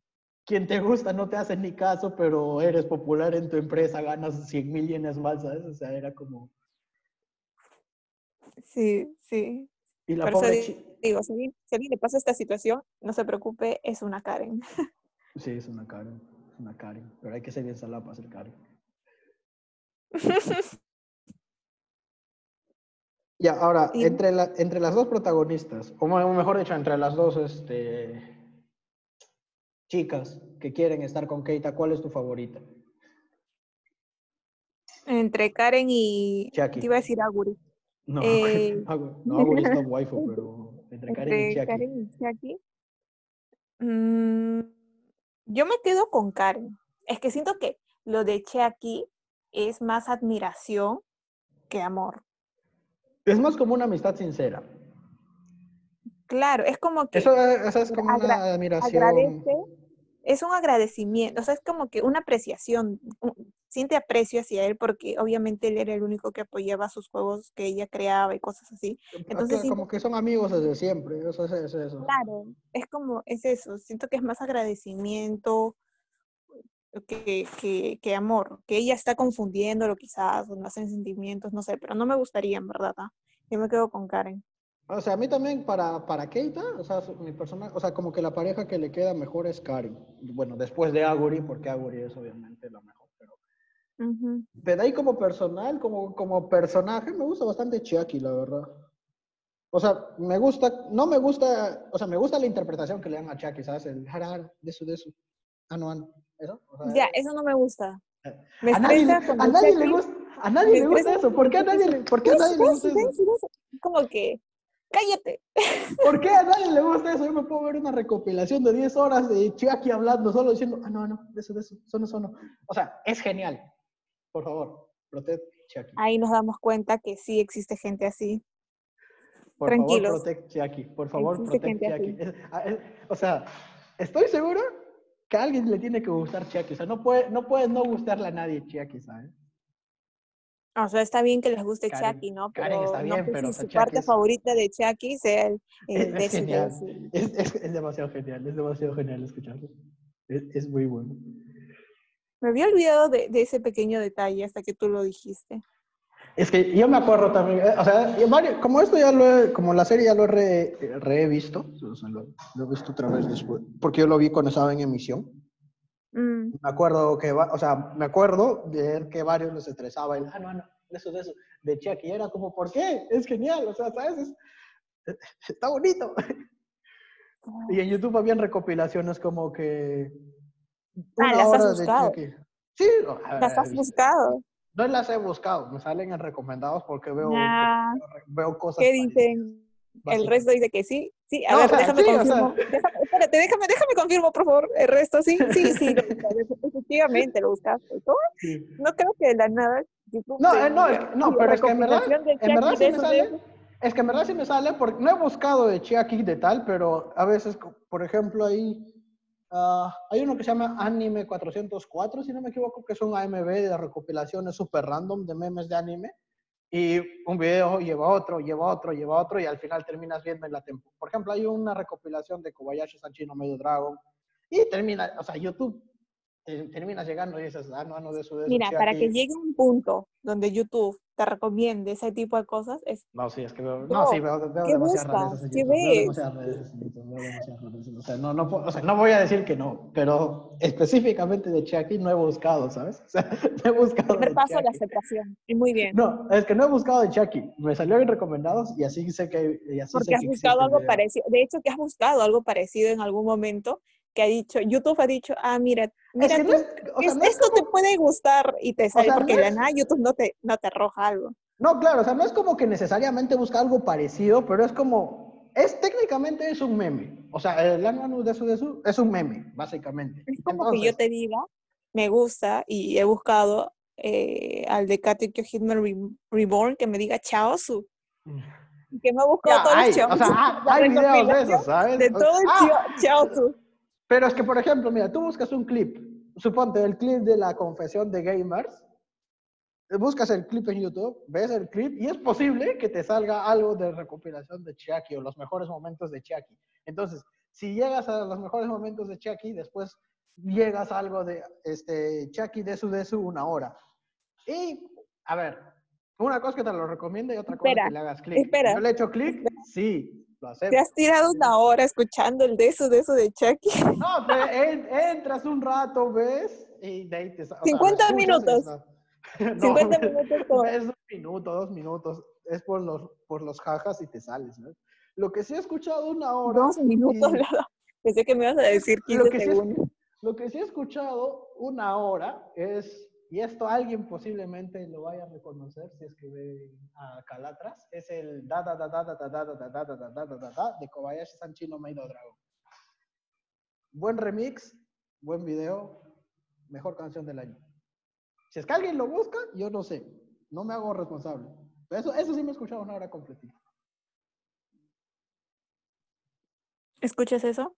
Quien te gusta no te hace ni caso, pero eres popular en tu empresa, ganas 100 mil yenes más, ¿sabes? O sea, era como... Sí, sí. Y la pobre digo, si, si a alguien le pasa esta situación, no se preocupe, es una Karen. Sí, es una Karen una Karen, pero hay que ser bien salada para ser Karen. ya, ahora, entre, la, entre las dos protagonistas, o mejor dicho, entre las dos este, chicas que quieren estar con Keita, ¿cuál es tu favorita? Entre Karen y... Te iba a decir Aguri. No, eh... no Aguri es top waifu, pero entre, Karen y Chiaki. Karen y Chiaki. Mm, yo me quedo con Karen. Es que siento que lo de Che aquí es más admiración que amor. Es más como una amistad sincera. Claro, es como que... Eso, es como una admiración. Es un agradecimiento, o sea, es como que una apreciación, siente aprecio hacia él porque obviamente él era el único que apoyaba sus juegos que ella creaba y cosas así. Entonces, como que son amigos desde siempre, eso es, eso. Claro, es como, es eso, siento que es más agradecimiento que, que, que amor, que ella está confundiéndolo quizás, o no hacen sentimientos, no sé, pero no me gustaría en verdad, ¿ah? yo me quedo con Karen. O sea, a mí también para, para Keita, o sea, mi persona, o sea, como que la pareja que le queda mejor es Karen. Bueno, después de Aguri, porque Aguri es obviamente la mejor. De ahí como personal, como, como personaje, me gusta bastante Chiaki, la verdad. O sea, me gusta, no me gusta, o sea, me gusta la interpretación que le dan a Chiaki, ¿sabes? El jarar, de eso, de eso. Ah, no, ah, ¿eso? ya, eso no me gusta. Eh, a, nadie, a nadie le gusta, a nadie le gusta eso. ¿Por qué a nadie, le, ¿por qué a nadie le gusta eso? Como que, cállate. ¿Por qué a nadie le gusta eso? Yo me puedo ver una recopilación de 10 horas de Chiaki hablando, solo diciendo, ah, no, no, de eso, de eso, eso no, eso no. O sea, es genial. Por favor, protect Chiaki. Ahí nos damos cuenta que sí existe gente así. Por Tranquilos. favor, protect Chiaki. Por favor, protect Chiaki. Ah, o sea, estoy seguro que a alguien le tiene que gustar Chiaki. O sea, no puede no, puede no gustarle a nadie Chiaki, ¿sabes? O sea, está bien que les guste Chiaki, ¿no? Pero Karen está bien, pero su parte favorita de Chiaki sea el, es, genial. Es, es, demasiado genial, es demasiado genial escucharlo. Es, muy bueno. Me había olvidado de, ese pequeño detalle hasta que tú lo dijiste. Es que yo me acuerdo también, eh, o sea, como esto ya lo he, como la serie ya lo he revisto, lo, he visto otra vez después, porque yo lo vi cuando estaba en emisión. Mm. Me acuerdo que, o sea, me acuerdo de que varios les estresaba el, ah, no, no, eso, de eso, de Chucky, era como, ¿por qué? Es genial, o sea, ¿sabes? está bonito. Y en YouTube habían recopilaciones como que... Ah, una las has hora de buscado. Chucky. Sí, a Las has buscado. no las he buscado, me salen en recomendados porque veo, Nah. veo cosas. ¿Qué parecidas, dicen? El resto dice que sí. Sí, a No, o ver, sea, déjame sí, o confirmo. Déjame, espérate, déjame, déjame confirmo, por favor. El resto sí, sí, sí. lo. Efectivamente, lo buscaste. ¿Cómo? Sí. No creo que de la nada. YouTube No, eh, no, no, "Uy, pero es que en verdad, en verdad sí me sale, eso". es que en verdad sí me sale, porque no he buscado de Chiaki de tal, pero a veces, por ejemplo, ahí ah, hay uno que se llama Anime 404, si no me equivoco, que es un AMV de recopilaciones super random de memes de anime, y un video lleva otro, lleva otro, lleva otro, y al final terminas viendo en la temporada. Por ejemplo, hay una recopilación de Kobayashi Sanchino Medio Dragon, y termina, o sea, YouTube, te- terminas llegando y dices, ah, no, no, de eso, de eso, Mira, para Chiaki". que llegue un punto donde YouTube te recomiende ese tipo de cosas, es No, sí, es que veo, no, sí, veo, veo ¿qué demasiadas en ¿Qué veo ves? veo rarezas. O sea, no, no, o sea, no voy a decir que no, pero específicamente de Chucky no he buscado, ¿sabes? O sea, no he buscado primer paso la aceptación. Y muy bien. No, es que no he buscado de Chucky. Me salió en recomendados y así sé que, y así sé Porque has que buscado algo parecido. De hecho, que has buscado algo parecido en algún momento que ha dicho, YouTube ha dicho, ah, mira, mira, que tú, no es, o sea, es- no es esto como- te puede gustar y te sale, sea, porque no de la nada YouTube no te, no te arroja algo. No, claro, o sea, no es como que necesariamente busca algo parecido, pero es como, es técnicamente es un meme. O sea, el Anu de su de su es un meme, básicamente. Es como que yo te diga, me gusta y he buscado eh, al de Katekyo Hitman Re- Reborn que me diga Chaosu. Que me ha buscado Ya, todos hay, los Chaosu. o sea, hay videos de eso, ¿sabes? De O- todo el ah, chio- Chaosu. Pero es que, por ejemplo, mira, tú buscas un clip, suponte el clip de la confesión de gamers, buscas el clip en YouTube, ves el clip y es posible que te salga algo de recopilación de Chiaki o los mejores momentos de Chiaki. Entonces, si llegas a los mejores momentos de Chiaki, después llegas a algo de este, Chiaki de su de su una hora. Y, a ver, una cosa que te lo recomiendo y otra cosa Espera, que le hagas clic. ¿Yo le he hecho clic? Sí, lo Te has tirado una hora escuchando el de eso, de eso de Chucky. No, pero en- entras un rato, ves, y de ahí te sa- o sea, lo 50 escuchas y minutos. No, 50 minutos con- ves un minuto, dos minutos, es por los, por los jajas y te sales, ¿no? Lo que sí he escuchado una hora. Dos minutos, y-. Pensé que me ibas a decir 15 lo que, sí segundos. lo que sí he escuchado una hora es, y esto alguien posiblemente lo vaya a reconocer si es que ve a Calatras, es el da da da da da da da da da da da da da de Kobayashi Sanchino Meido Dragon. Buen remix, buen video, mejor canción del año. Si es que alguien lo busca, yo no sé, no me hago responsable. Eso, eso sí me he escuchado una hora completita. ¿Escuchas eso?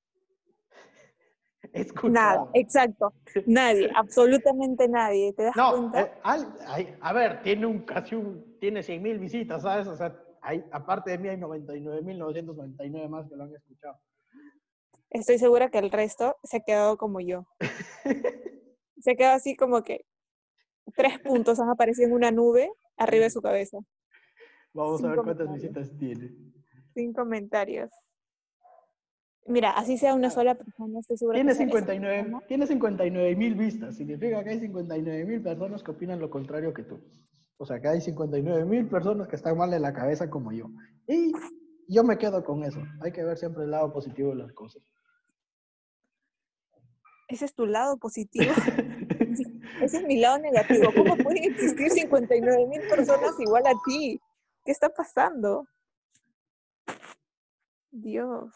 Escuchado. Nada, exacto. Nadie, absolutamente nadie. ¿Te das No, cuenta? eh, al- a ver, tiene un casi un, tiene 100 mil visitas, ¿sabes? O sea, hay, aparte de mí hay 99.999 más que lo han escuchado. Estoy segura que el resto se ha quedado como yo. Se ha quedado así como que tres puntos han aparecido en una nube arriba de su cabeza. Vamos a ver cuántas visitas tiene. Sin comentarios. Mira, así sea una sola persona, estoy segura Tiene que esa- esa 59 persona- tiene 59 mil vistas, significa que hay 59 mil personas que opinan lo contrario que tú. O sea, que hay 59 mil personas que están mal de la cabeza como yo. Y yo me quedo con eso. Hay que ver siempre el lado positivo de las cosas. Ese es tu lado positivo. Ese es mi lado negativo. ¿Cómo pueden existir 59 mil personas igual a ti? ¿Qué está pasando? Dios.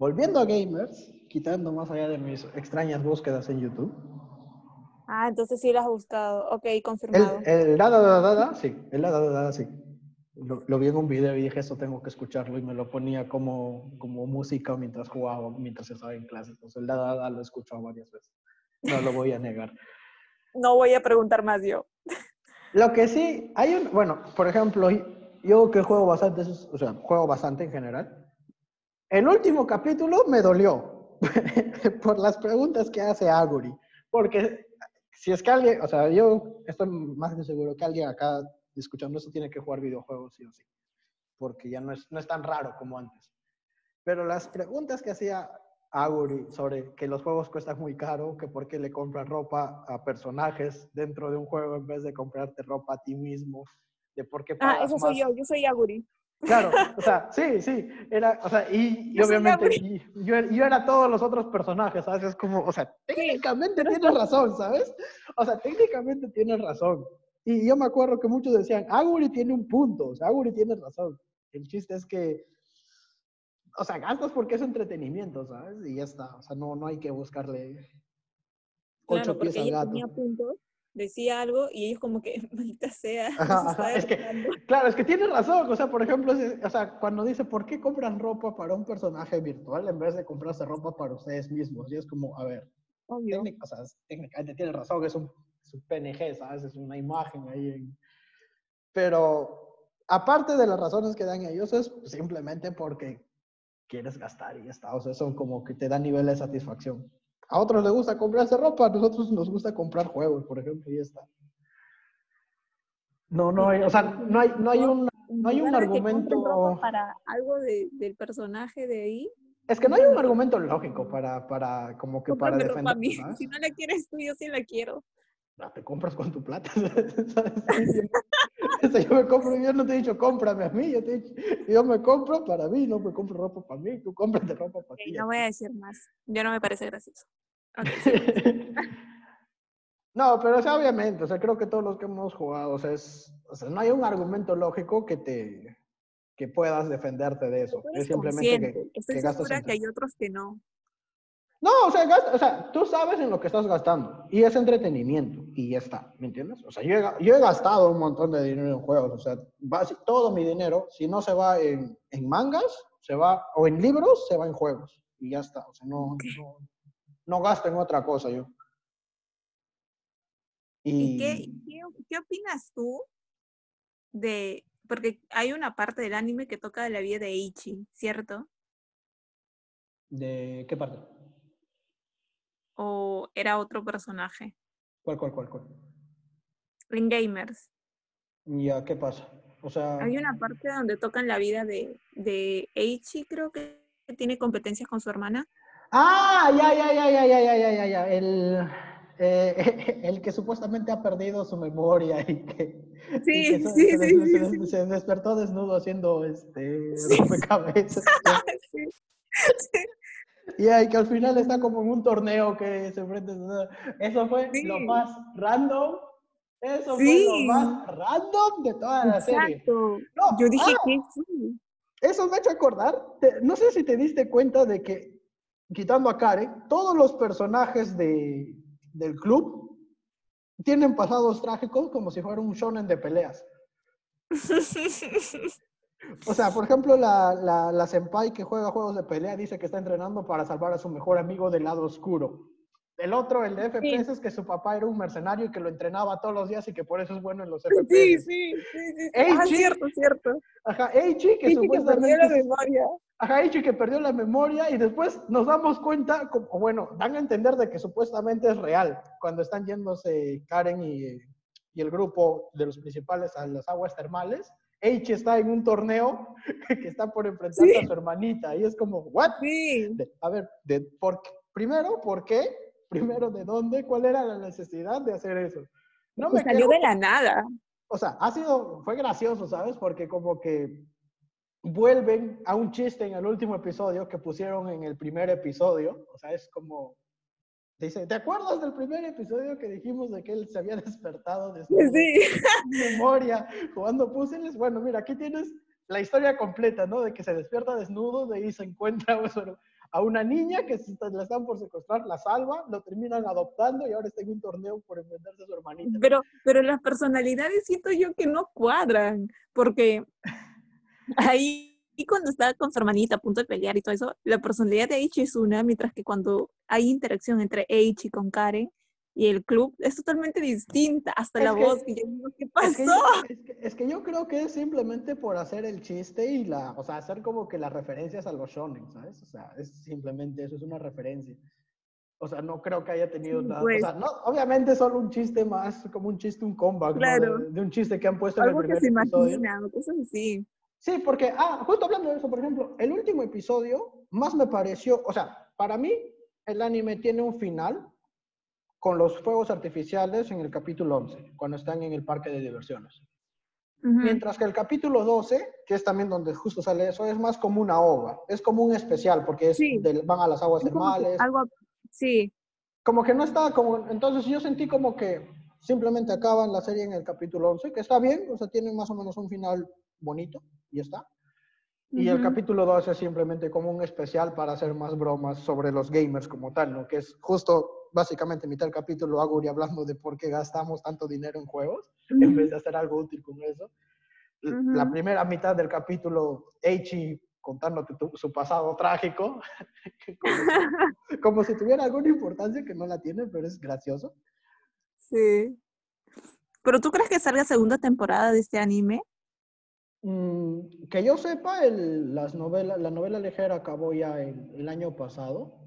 Volviendo a gamers, quitando más allá de mis extrañas búsquedas en YouTube. Ah, entonces sí lo has buscado. Ok, El, confirmado. el da, da, da, da, da, sí. El da, da, da, da, sí. Lo, lo vi en un video y dije, esto tengo que escucharlo y me lo ponía como, como música mientras jugaba, mientras estaba en clase. Entonces el da, da, da lo he escuchado varias veces. No lo voy a negar. No voy a preguntar más yo. Lo que sí, hay un, bueno, por ejemplo, yo que juego bastante, o sea, juego bastante en general. El último capítulo me dolió por las preguntas que hace Aguri. Porque si es que alguien, o sea, yo estoy más que seguro que alguien acá escuchando esto tiene que jugar videojuegos sí o sí. Porque ya no es, no es tan raro como antes. Pero las preguntas que hacía Aguri sobre que los juegos cuestan muy caro, que por qué le compras ropa a personajes dentro de un juego en vez de comprarte ropa a ti mismo, de por qué Ah, pagas eso soy más. yo. Yo soy Aguri. Claro, o sea, sí, sí, era, o sea, y, obviamente yo, era todos los otros personajes, ¿sabes? Es como, o sea, técnicamente tienes razón, ¿sabes? O sea, técnicamente tienes razón. Y yo me acuerdo que muchos decían, Aguri tiene un punto, o sea, Aguri tiene razón. El chiste es que, o sea, gastas porque es entretenimiento, ¿sabes? Y ya está, o sea, no, no hay que buscarle ocho pies al gato. Tenía puntos decía algo y ellos como que, maldita sea. Es que, claro, es que tiene razón. O sea, por ejemplo, o sea, cuando dice, ¿por qué compran ropa para un personaje virtual en vez de comprarse ropa para ustedes mismos? Y es como, a ver, técnica, o sea, técnicamente tiene razón, es un, es un PNG, ¿sabes? Es una imagen ahí. Pero aparte de las razones que dan ellos, es simplemente porque quieres gastar y ya está. O sea, son como que te dan nivel de satisfacción. A otros les gusta comprarse ropa, a nosotros nos gusta comprar juegos, por ejemplo, y ya está. No, no hay, o sea, no hay, no hay un, no hay un argumento. Para algo del personaje de ahí. Es que no hay un argumento lógico para, para como que para defender. Si no la quieres tú, yo sí la quiero. No, te compras con tu plata. yo me compro, yo no te he dicho cómprame a mí, yo te he dicho, yo me compro para mí, no me compro ropa para mí, tú cómprate ropa para ti. No voy a decir más, yo no me parece gracioso. no, pero o sea, obviamente, o sea, creo que todos los que hemos jugado, o sea, es, o sea, no hay un argumento lógico que te que puedas defenderte de eso. Es simplemente que, Estoy que segura que hay otros que no. No, o sea, o sea, tú sabes en lo que estás gastando y es entretenimiento y ya está, ¿me entiendes? O sea, yo he, yo he gastado un montón de dinero en juegos, o sea, todo mi dinero, si no se va en, en, mangas, se va, o en libros, se va en juegos y ya está, o sea, no, no, no gasto en otra cosa yo. ¿Y, qué, qué, qué opinas tú de, porque hay una parte del anime que toca de la vida de Ichi, ¿cierto? ¿De qué parte? O era otro personaje? ¿Cuál, cuál, cuál, cuál? En Gamers. Ya, ¿qué pasa? O sea... Hay una parte donde tocan la vida de, de Eichi, creo que tiene competencias con su hermana. Ah, ya, ya, ya, ya, ya, ya, ya, ya. El, eh, el que supuestamente ha perdido su memoria y que, sí, sí, se, sí, se, despertó desnudo haciendo este rompecabezas. Y ahí que al final está como en un torneo que se enfrenta. Eso fue lo más random. Eso fue lo más random de toda la serie. No, Yo dije ah, que sí. Eso me ha hecho acordar. no sé si te diste cuenta de que, quitando a Karen, todos los personajes de, del club tienen pasados trágicos como si fuera un shonen de peleas. O sea, por ejemplo, la, la, la senpai que juega juegos de pelea dice que está entrenando para salvar a su mejor amigo del lado oscuro. El otro, el de FPS, es que su papá era un mercenario y que lo entrenaba todos los días y que por eso es bueno en los FPS. Sí, sí, sí. sí. Ah, cierto, cierto. Ajá, Eichi, que supuestamente... Que perdió la memoria. Ajá, Eichi que perdió la memoria y después nos damos cuenta, como, bueno, dan a entender de que supuestamente es real cuando están yéndose Karen y, y el grupo de los principales a las aguas termales H está en un torneo que está por enfrentarse a su hermanita. Y es como, ¿what? Sí. a ver, de, por, primero, ¿por qué? Primero, ¿de dónde? ¿Cuál era la necesidad de hacer eso? No pues me salió de la nada. O sea, ha sido, fue gracioso, ¿sabes? Porque como que vuelven a un chiste en el último episodio que pusieron en el primer episodio. O sea, es como, Dice, ¿te acuerdas del primer episodio que dijimos de que él se había despertado de su memoria jugando puzzles? Bueno, mira, aquí tienes la historia completa, ¿no? De que se despierta desnudo, de ahí se encuentra a una niña que la están por secuestrar, la salva, lo terminan adoptando y ahora está en un torneo por enfrentarse a su hermanita. Pero, pero las personalidades siento yo que no cuadran, porque ahí y cuando está con su hermanita a punto de pelear y todo eso, la personalidad de H es una, mientras que cuando hay interacción entre H y con Karen y el club es totalmente distinta, hasta la voz. Que yo digo, ¿qué pasó? Es que, yo creo que es simplemente por hacer el chiste y la, o sea, hacer como que las referencias a los shonen, ¿sabes? O sea, es simplemente eso, es una referencia. O sea, no creo que haya tenido nada. O pues. sea, no, obviamente solo un chiste más, como un chiste, un comeback, ¿no? de, un chiste que han puesto en el primer que se episodio. Imagina, cosas así. Sí, porque, ah, justo hablando de eso, por ejemplo, el último episodio más me pareció, o sea, para mí el anime tiene un final con los fuegos artificiales en el capítulo 11, cuando están en el parque de diversiones. Mientras que el capítulo 12, que es también donde justo sale eso, es más como una ova, es como un especial, porque es van a las aguas termales. Algo, sí. Como que no está como, entonces yo sentí como que simplemente acaban la serie en el capítulo 11, que está bien, o sea, tienen más o menos un final bonito, y está. Y el capítulo 12 es simplemente como un especial para hacer más bromas sobre los gamers como tal, ¿no? Que es justo, básicamente, mitad del capítulo Aguri hablando de por qué gastamos tanto dinero en juegos, en vez de hacer algo útil con eso. La primera mitad del capítulo, Eichi contándote su pasado trágico, como, como, si tuviera alguna importancia que no la tiene, pero es gracioso. Sí. ¿Pero tú crees que salga segunda temporada de este anime? Mm, que yo sepa, el, las novelas, la novela ligera acabó ya el, año pasado.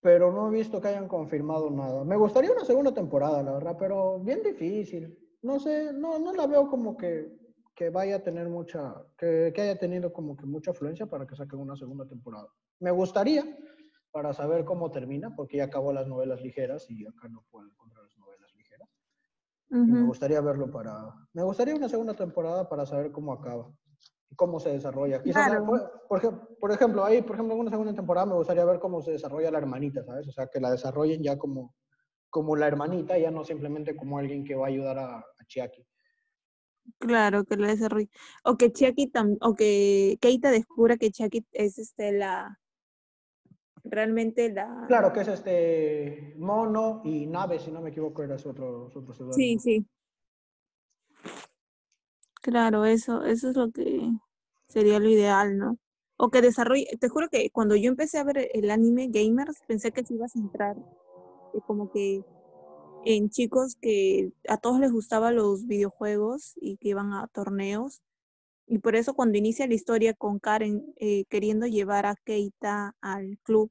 Pero no he visto que hayan confirmado nada. Me gustaría una segunda temporada, la verdad, pero bien difícil. No sé, no, no la veo como que, que vaya a tener mucha, que, que haya tenido como que mucha afluencia para que saquen una segunda temporada. Me gustaría para saber cómo termina, porque ya acabó las novelas ligeras y acá no puedo encontrar. Me gustaría verlo para... Me gustaría una segunda temporada para saber cómo acaba y cómo se desarrolla. por, por, ejemplo, ahí, por ejemplo, en una segunda temporada me gustaría ver cómo se desarrolla la hermanita, ¿sabes? O sea, que la desarrollen ya como, como la hermanita, ya no simplemente como alguien que va a ayudar a, a Chiaki. Claro, que la desarrolle. O que Chiaki, o que Keita descubra que Chiaki es este, la, realmente la... Claro, que es este Mono y Nave, si no me equivoco, era su otro, su otro Sí, sí. Claro, eso, eso es lo que sería lo ideal, ¿no? O que desarrolle, te juro que cuando yo empecé a ver el anime Gamers, pensé que se iba a centrar como que en chicos que a todos les gustaban los videojuegos y que iban a torneos. Y por eso cuando inicia la historia con Karen eh, queriendo llevar a Keita al club,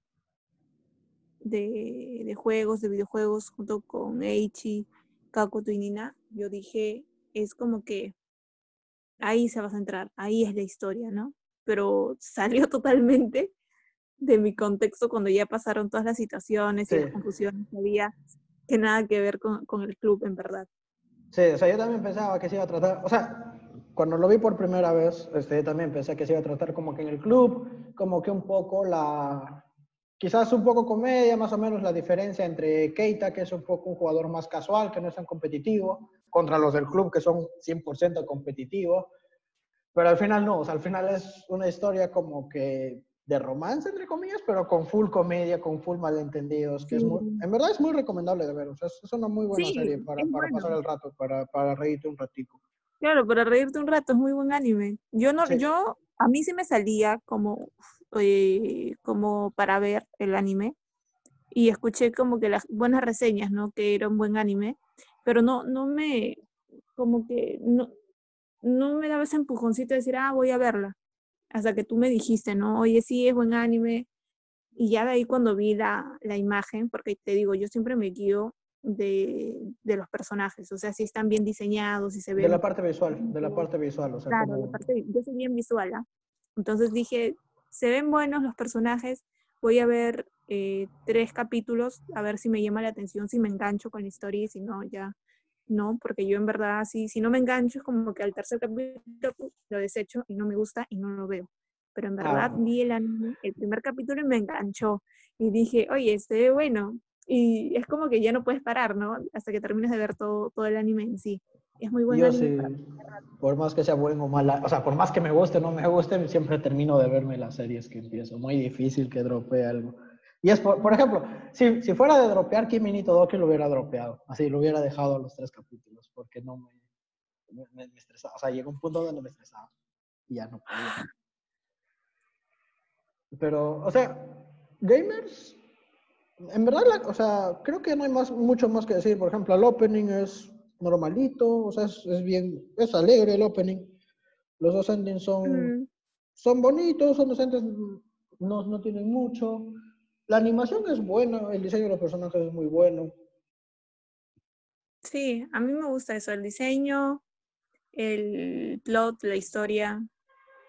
de, juegos, de videojuegos, junto con Eichi, Kakuto y Nina, yo dije, es como que ahí se va a centrar, ahí es la historia, ¿no? Pero salió totalmente de mi contexto cuando ya pasaron todas las situaciones y las confusiones que había, que nada que ver con, con, el club, en verdad. Sí, o sea, yo también pensaba que se iba a tratar, o sea, cuando lo vi por primera vez, este, también pensé que se iba a tratar como que en el club, como que un poco la, Quizás un poco comedia, más o menos la diferencia entre Keita, que es un poco un jugador más casual, que no es tan competitivo, contra los del club, que son 100% competitivos. Pero al final no, o sea, al final es una historia como que de romance, entre comillas, pero con full comedia, con full malentendidos, que es en verdad es muy recomendable de ver, o sea, es una muy buena serie para, para pasar el rato, para, para, reírte un ratico. Claro, para reírte un rato, es muy buen anime. Yo no, yo, a mí sí me salía como, eh, como para ver el anime y escuché como que las buenas reseñas, ¿no? Que era un buen anime, pero no, no me, como que no, no me daba ese empujoncito de decir, ah, voy a verla, hasta que tú me dijiste, ¿no? Oye, sí, es buen anime. Y ya de ahí cuando vi la, la imagen, porque te digo, yo siempre me guío de, de, los personajes, o sea, si están bien diseñados, si se ven... De la parte visual, de la parte visual, o sea, Claro, la parte, yo soy bien visual, ¿ah? Entonces dije, se ven buenos los personajes, voy a ver eh, tres capítulos, a ver si me llama la atención, si me engancho con la historia y si no, ya no, porque yo en verdad, si, si no me engancho, es como que al tercer capítulo lo desecho y no me gusta y no lo veo. Pero en verdad vi el, el primer capítulo y me enganchó y dije, oye, este bueno. Y es como que ya no puedes parar, ¿no? Hasta que termines de ver todo, todo el anime en sí. Es muy bueno. Yo sí, por más que sea bueno o mala, o sea, por más que me guste o no me guste, siempre termino de verme las series que empiezo. Muy difícil que dropee algo. Y es, por, por ejemplo, si, si, fuera de dropear Kimi todo que lo hubiera dropeado. Así, lo hubiera dejado a los tres capítulos, porque no me, me, estresaba. O sea, llegó un punto donde me estresaba y ya no podía. Pero, o sea, gamers, en verdad, o sea, creo que no hay más, mucho más que decir. Por ejemplo, el opening es normalito, o sea, es, bien, es alegre el opening. Los dos endings son, son bonitos, son docentes, no, no tienen mucho. La animación es buena, el diseño de los personajes es muy bueno. Sí, a mí me gusta eso, el diseño, el plot, la historia,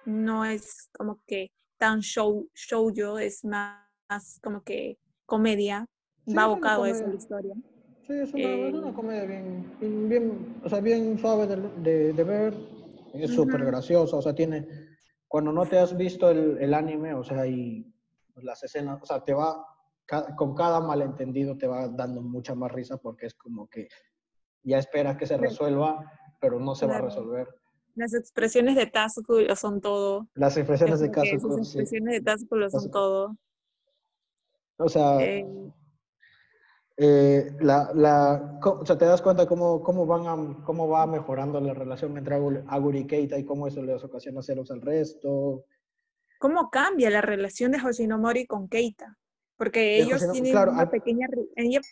no es como que tan show, show yo, es más, como que comedia, va abocado a eso la historia. Sí, es una, es una comedia bien, bien, bien, o sea, bien suave de, de, de ver. Es súper graciosa, o sea, tiene, cuando no te has visto el, el anime, o sea, y las escenas, o sea, te va, con cada malentendido te va dando mucha más risa porque es como que ya esperas que se resuelva, pero no se va a resolver. Las expresiones de Tasuku lo son todo. Las Es expresiones de sí. lo son todo. O sea, Eh, eh, la, la, o sea, te das cuenta cómo, cómo, van a- cómo va mejorando la relación entre Aguri Aguri y Keita y cómo eso les ocasiona celos al resto. ¿Cómo cambia la relación de Hoshinomori con Keita? Porque ellos tienen claro, una, pequeña,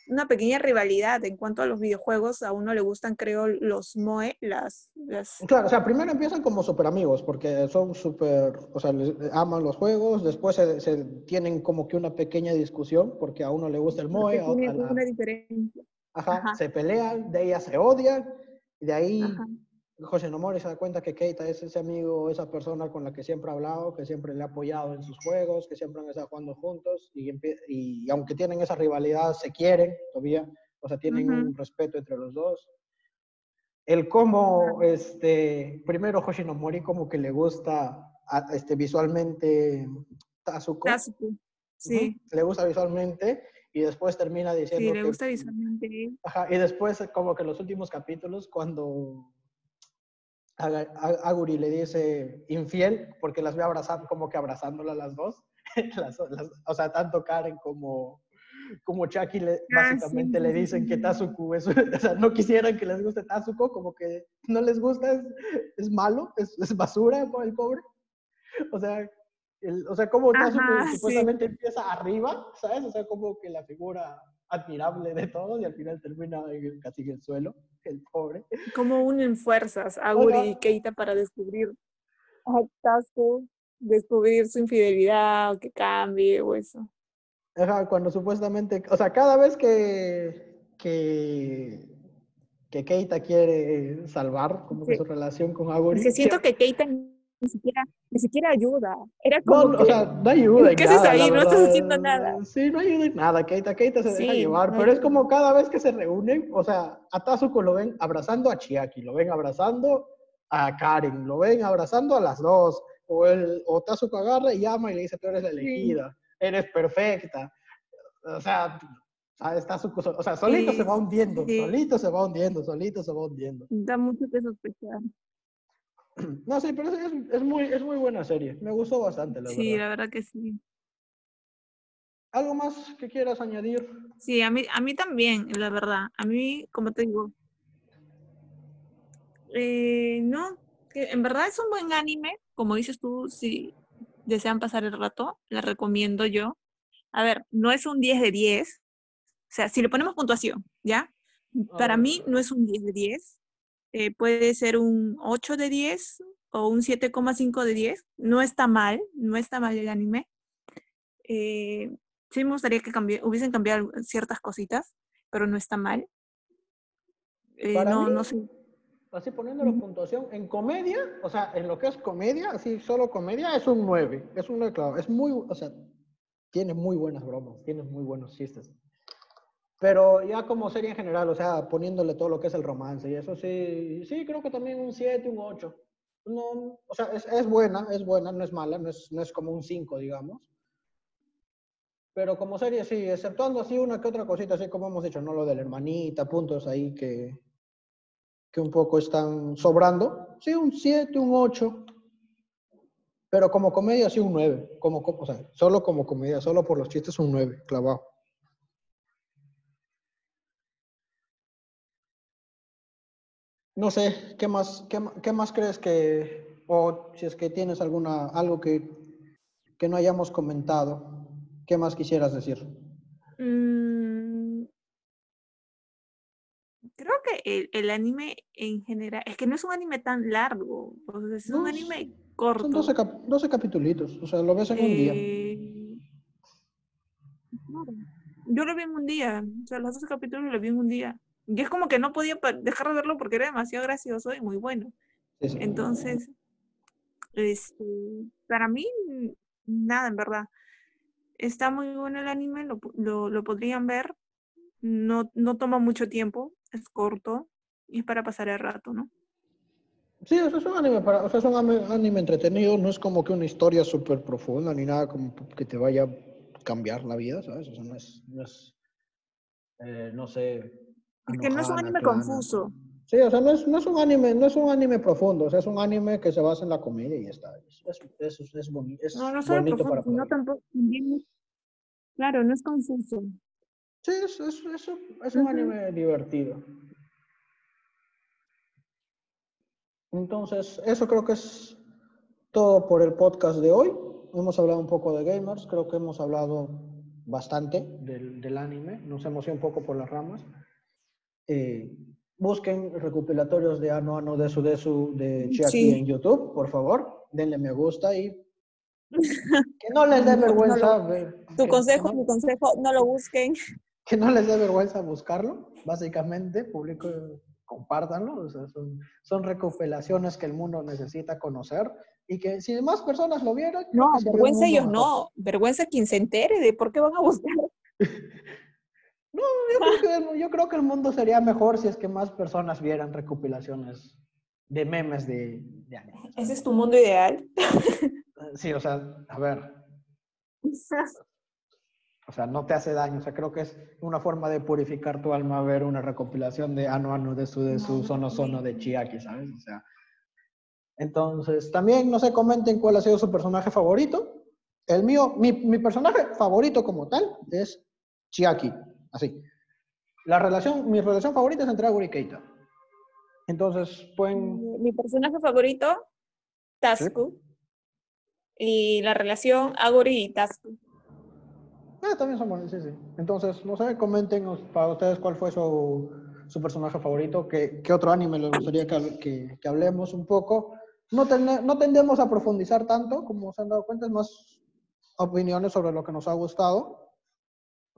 una pequeña rivalidad en cuanto a los videojuegos. A uno le gustan, creo, los Moe, las... las Claro, o sea, primero empiezan como súper amigos, porque son súper, o sea, les- aman los juegos, después se, se tienen como que una pequeña discusión, porque a uno le gusta el Moe, que a, a la- una diferencia. ajá, ajá. se pelean, de ella se odian, y de ahí Ajá. José Nomori se da cuenta que Keita es ese amigo, esa persona con la que siempre ha hablado, que siempre le ha apoyado en sus juegos, que siempre han estado jugando juntos, y, aunque tienen esa rivalidad, se quieren todavía, o sea, tienen un respeto entre los dos. El cómo, este, primero Hoshinomori como que le gusta a- este, visualmente Tazuko, Tasuku. Sí, Ujú, le gusta visualmente, y después termina diciendo sí, le que- gusta visualmente. Ajá, y después, como que los últimos capítulos, cuando A- Aguri le dice infiel, porque las ve abrazando, como que abrazándola las dos. Las- las- o sea, tanto Karen como, como Chucky le, Ah, básicamente sí, le dicen que. Tazuku es, o sea, no quisieran que les guste Tazuko, como que no les gusta, es, es malo, es, es basura el pobre. O sea, el- o sea, como Tazuko Ajá, sí. supuestamente empieza arriba, ¿sabes? O sea, como que la figura admirable de todos y al final termina en- casi en el suelo, el pobre. ¿Cómo unen fuerzas Aguri y. Keita para descubrir a Tasuku, descubrir su infidelidad o que cambie o eso? Ajá, cuando supuestamente, o sea, cada vez que, que, que Keita quiere salvar como que su relación con Aguri. Porque siento que Keita ni siquiera, ni siquiera ayuda. Era como no, que, o sea, no ayuda ¿qué haces ahí? No estás haciendo nada. Sí, no ayuda en nada, Keita, Keita se deja Sí, llevar, no pero es como cada vez que se reúnen, o sea, a Tazuko lo ven abrazando a Chiaki, lo ven abrazando a Karen, lo ven abrazando a las dos, o, el, o Tazuko agarra y llama y le dice, tú eres la elegida, eres perfecta, o sea. Tazuko, so- o sea, solito Sí, se va hundiendo, sí. solito se va hundiendo, solito se va hundiendo. da mucho que sospechar. No, sí, pero es, es- muy, es muy buena serie, me gustó bastante, la Sí, verdad. la verdad que sí. ¿Algo más que quieras añadir? Sí, a mí, a mí también, la verdad. A mí, como te digo, eh, no, que en verdad es un buen anime. Como dices tú, si desean pasar el rato, la recomiendo yo. A ver, no es un 10 de 10. O sea, si le ponemos puntuación, ¿ya? Para mí no es un 10 de 10. Eh, puede ser un 8 de 10 o un 7,5 de 10. No está mal, no está mal el anime. Eh, sí me gustaría que hubiesen cambiado ciertas cositas, pero no está mal. Eh, Para no, mí, no sé. Así poniéndolo Ujú. puntuación, en comedia, o sea, en lo que es comedia, así solo comedia, es un 9. Es un 9, claro. Es muy, o sea, tiene muy buenas bromas, tiene muy buenos chistes. Pero ya como serie en general, o sea, poniéndole todo lo que es el romance y eso sí, sí, creo que también un 7, un 8. No, o sea, es, es buena, es buena, no es mala, no es, no es como un 5, digamos. Pero como serie sí, exceptuando así una que otra cosita, así como hemos dicho, ¿no? Lo de la hermanita, puntos ahí que, que un poco están sobrando. Sí, un 7, un 8. Pero como comedia, sí, un 9. Como, co- o sea, solo como comedia, solo por los chistes, un 9, clavado. No sé, ¿qué más, qué, qué más crees que, o si es que tienes alguna, algo que, que no hayamos comentado, qué más quisieras decir? Mm, creo que el, el anime en general, es que no es un anime tan largo, o sea, es un anime Son corto. 12, cap- 12 capitulitos, o sea, lo ves en un día. Eh. Yo lo vi en un día, o sea, los 12 capítulos lo vi en un día. Y es como que no podía dejar de verlo porque era demasiado gracioso y muy bueno. Entonces, este, para mí, nada, en verdad. Está muy bueno el anime, lo, lo podrían ver. no, no toma mucho tiempo, es corto y es para pasar el rato, ¿no? Sí, o sea, es un anime, para, o sea, es un anime entretenido, no es como que una historia súper profunda ni nada como que te vaya a cambiar la vida, ¿sabes? O sea, no es, no, es, eh, no sé. Es que no es un anime confuso. Sí, o sea, no es, no es, un anime, no es un anime profundo, o sea, es un anime que se basa en la comedia y ya está. Es, es, es, es, boni es no, no bonito profundo, para no tampoco, Claro, no es confuso. Sí, es, es, es, es un anime divertido. Entonces, eso creo que es todo por el podcast de hoy. Hemos hablado un poco de gamers, creo que hemos hablado bastante del, del anime, nos hemos ido un poco por las ramas. Eh, busquen recopilatorios de Ano Ano de su de su de Chiaki en YouTube, por favor, denle me gusta y que no les dé vergüenza. tu consejo, mi consejo, no lo busquen. Que no les dé vergüenza buscarlo, básicamente, público compártanlo, son, son, recopilaciones que el mundo necesita conocer y que si más personas lo vieran... No, vergüenza ellos no, vergüenza quien se entere de por qué van a buscar. no, yo creo, que, yo creo, que, el mundo sería mejor si es que más personas vieran recopilaciones de memes de, de. ¿Ese es tu mundo ideal? sí, o sea, a ver. O sea, no te hace daño. O sea, creo que es una forma de purificar tu alma ver una recopilación de ano ano de su, de su sono sono de Chiaki, ¿sabes? O sea. Entonces, también, no sé, comenten cuál ha sido su personaje favorito. El mío, mi, mi personaje favorito como tal es Chiaki. Así. La relación, mi relación favorita es entre Aguri y Keita. Entonces, pueden... Mi personaje favorito, Tasku. Y la relación Aguri y Tasku. Ah, también son buenos, sí, sí. Entonces, no sé, comenten para ustedes cuál fue su, su personaje favorito, qué, qué, otro anime les gustaría que, que, que hablemos un poco. No, no tendemos a profundizar tanto, como se han dado cuenta, es más opiniones sobre lo que nos ha gustado.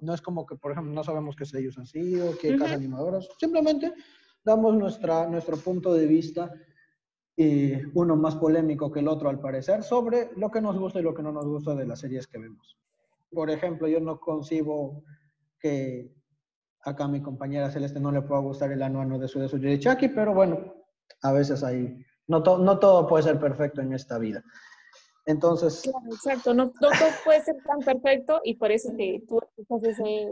No es como que, por ejemplo, no sabemos qué sellos han sido, qué uh animadoras. Simplemente damos nuestra, nuestro punto de vista, uno más polémico que el otro al parecer, sobre lo que nos gusta y lo que no nos gusta de las series que vemos. Por ejemplo, yo no concibo que acá a mi compañera Celeste no le pueda gustar el anuano de su de su Chucky, pero bueno, a veces ahí, no, no todo puede ser perfecto en esta vida. Entonces... exacto, no, todo puede ser tan perfecto y por eso que tú estás ese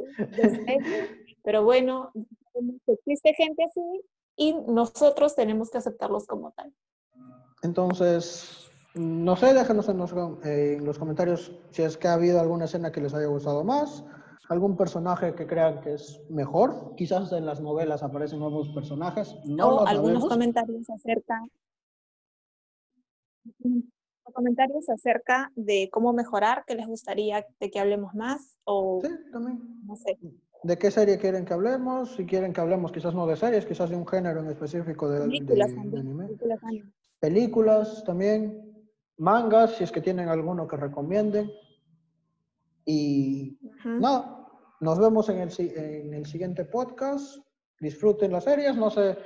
pero bueno, existe gente así y nosotros tenemos que aceptarlos como tal. Entonces, no sé, déjenos en los, eh, en los, comentarios si es que ha habido alguna escena que les haya gustado más, algún personaje que crean que es mejor. Quizás en las novelas aparecen nuevos personajes. No o algunos comentarios acerca comentarios acerca de cómo mejorar, que les gustaría de que hablemos más o sí, también. no sé. ¿De qué serie quieren que hablemos? Si quieren que hablemos quizás no de series, quizás de un género en específico de, películas, de, anime. películas también mangas, si es que tienen alguno que recomienden. Y nada, nos vemos en el, en el siguiente podcast. Disfruten las series, no sé,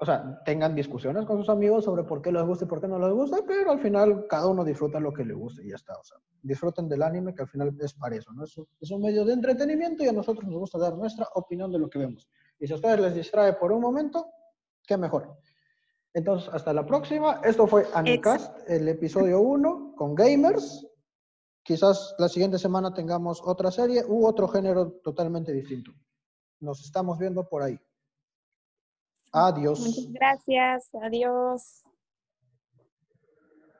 o sea, tengan discusiones con sus amigos sobre por qué les gusta y por qué no les gusta, pero al final cada uno disfruta lo que le guste y ya está. O sea, disfruten del anime, que al final es para eso, ¿no? Es, es un medio de entretenimiento y a nosotros nos gusta dar nuestra opinión de lo que vemos. Y si a ustedes les distrae por un momento, qué mejor. Entonces, hasta la próxima. Esto fue Anicast, el episodio 1 con gamers. Quizás la siguiente semana tengamos otra serie u otro género totalmente distinto. Nos estamos viendo por ahí. Adiós. Muchas gracias. Adiós.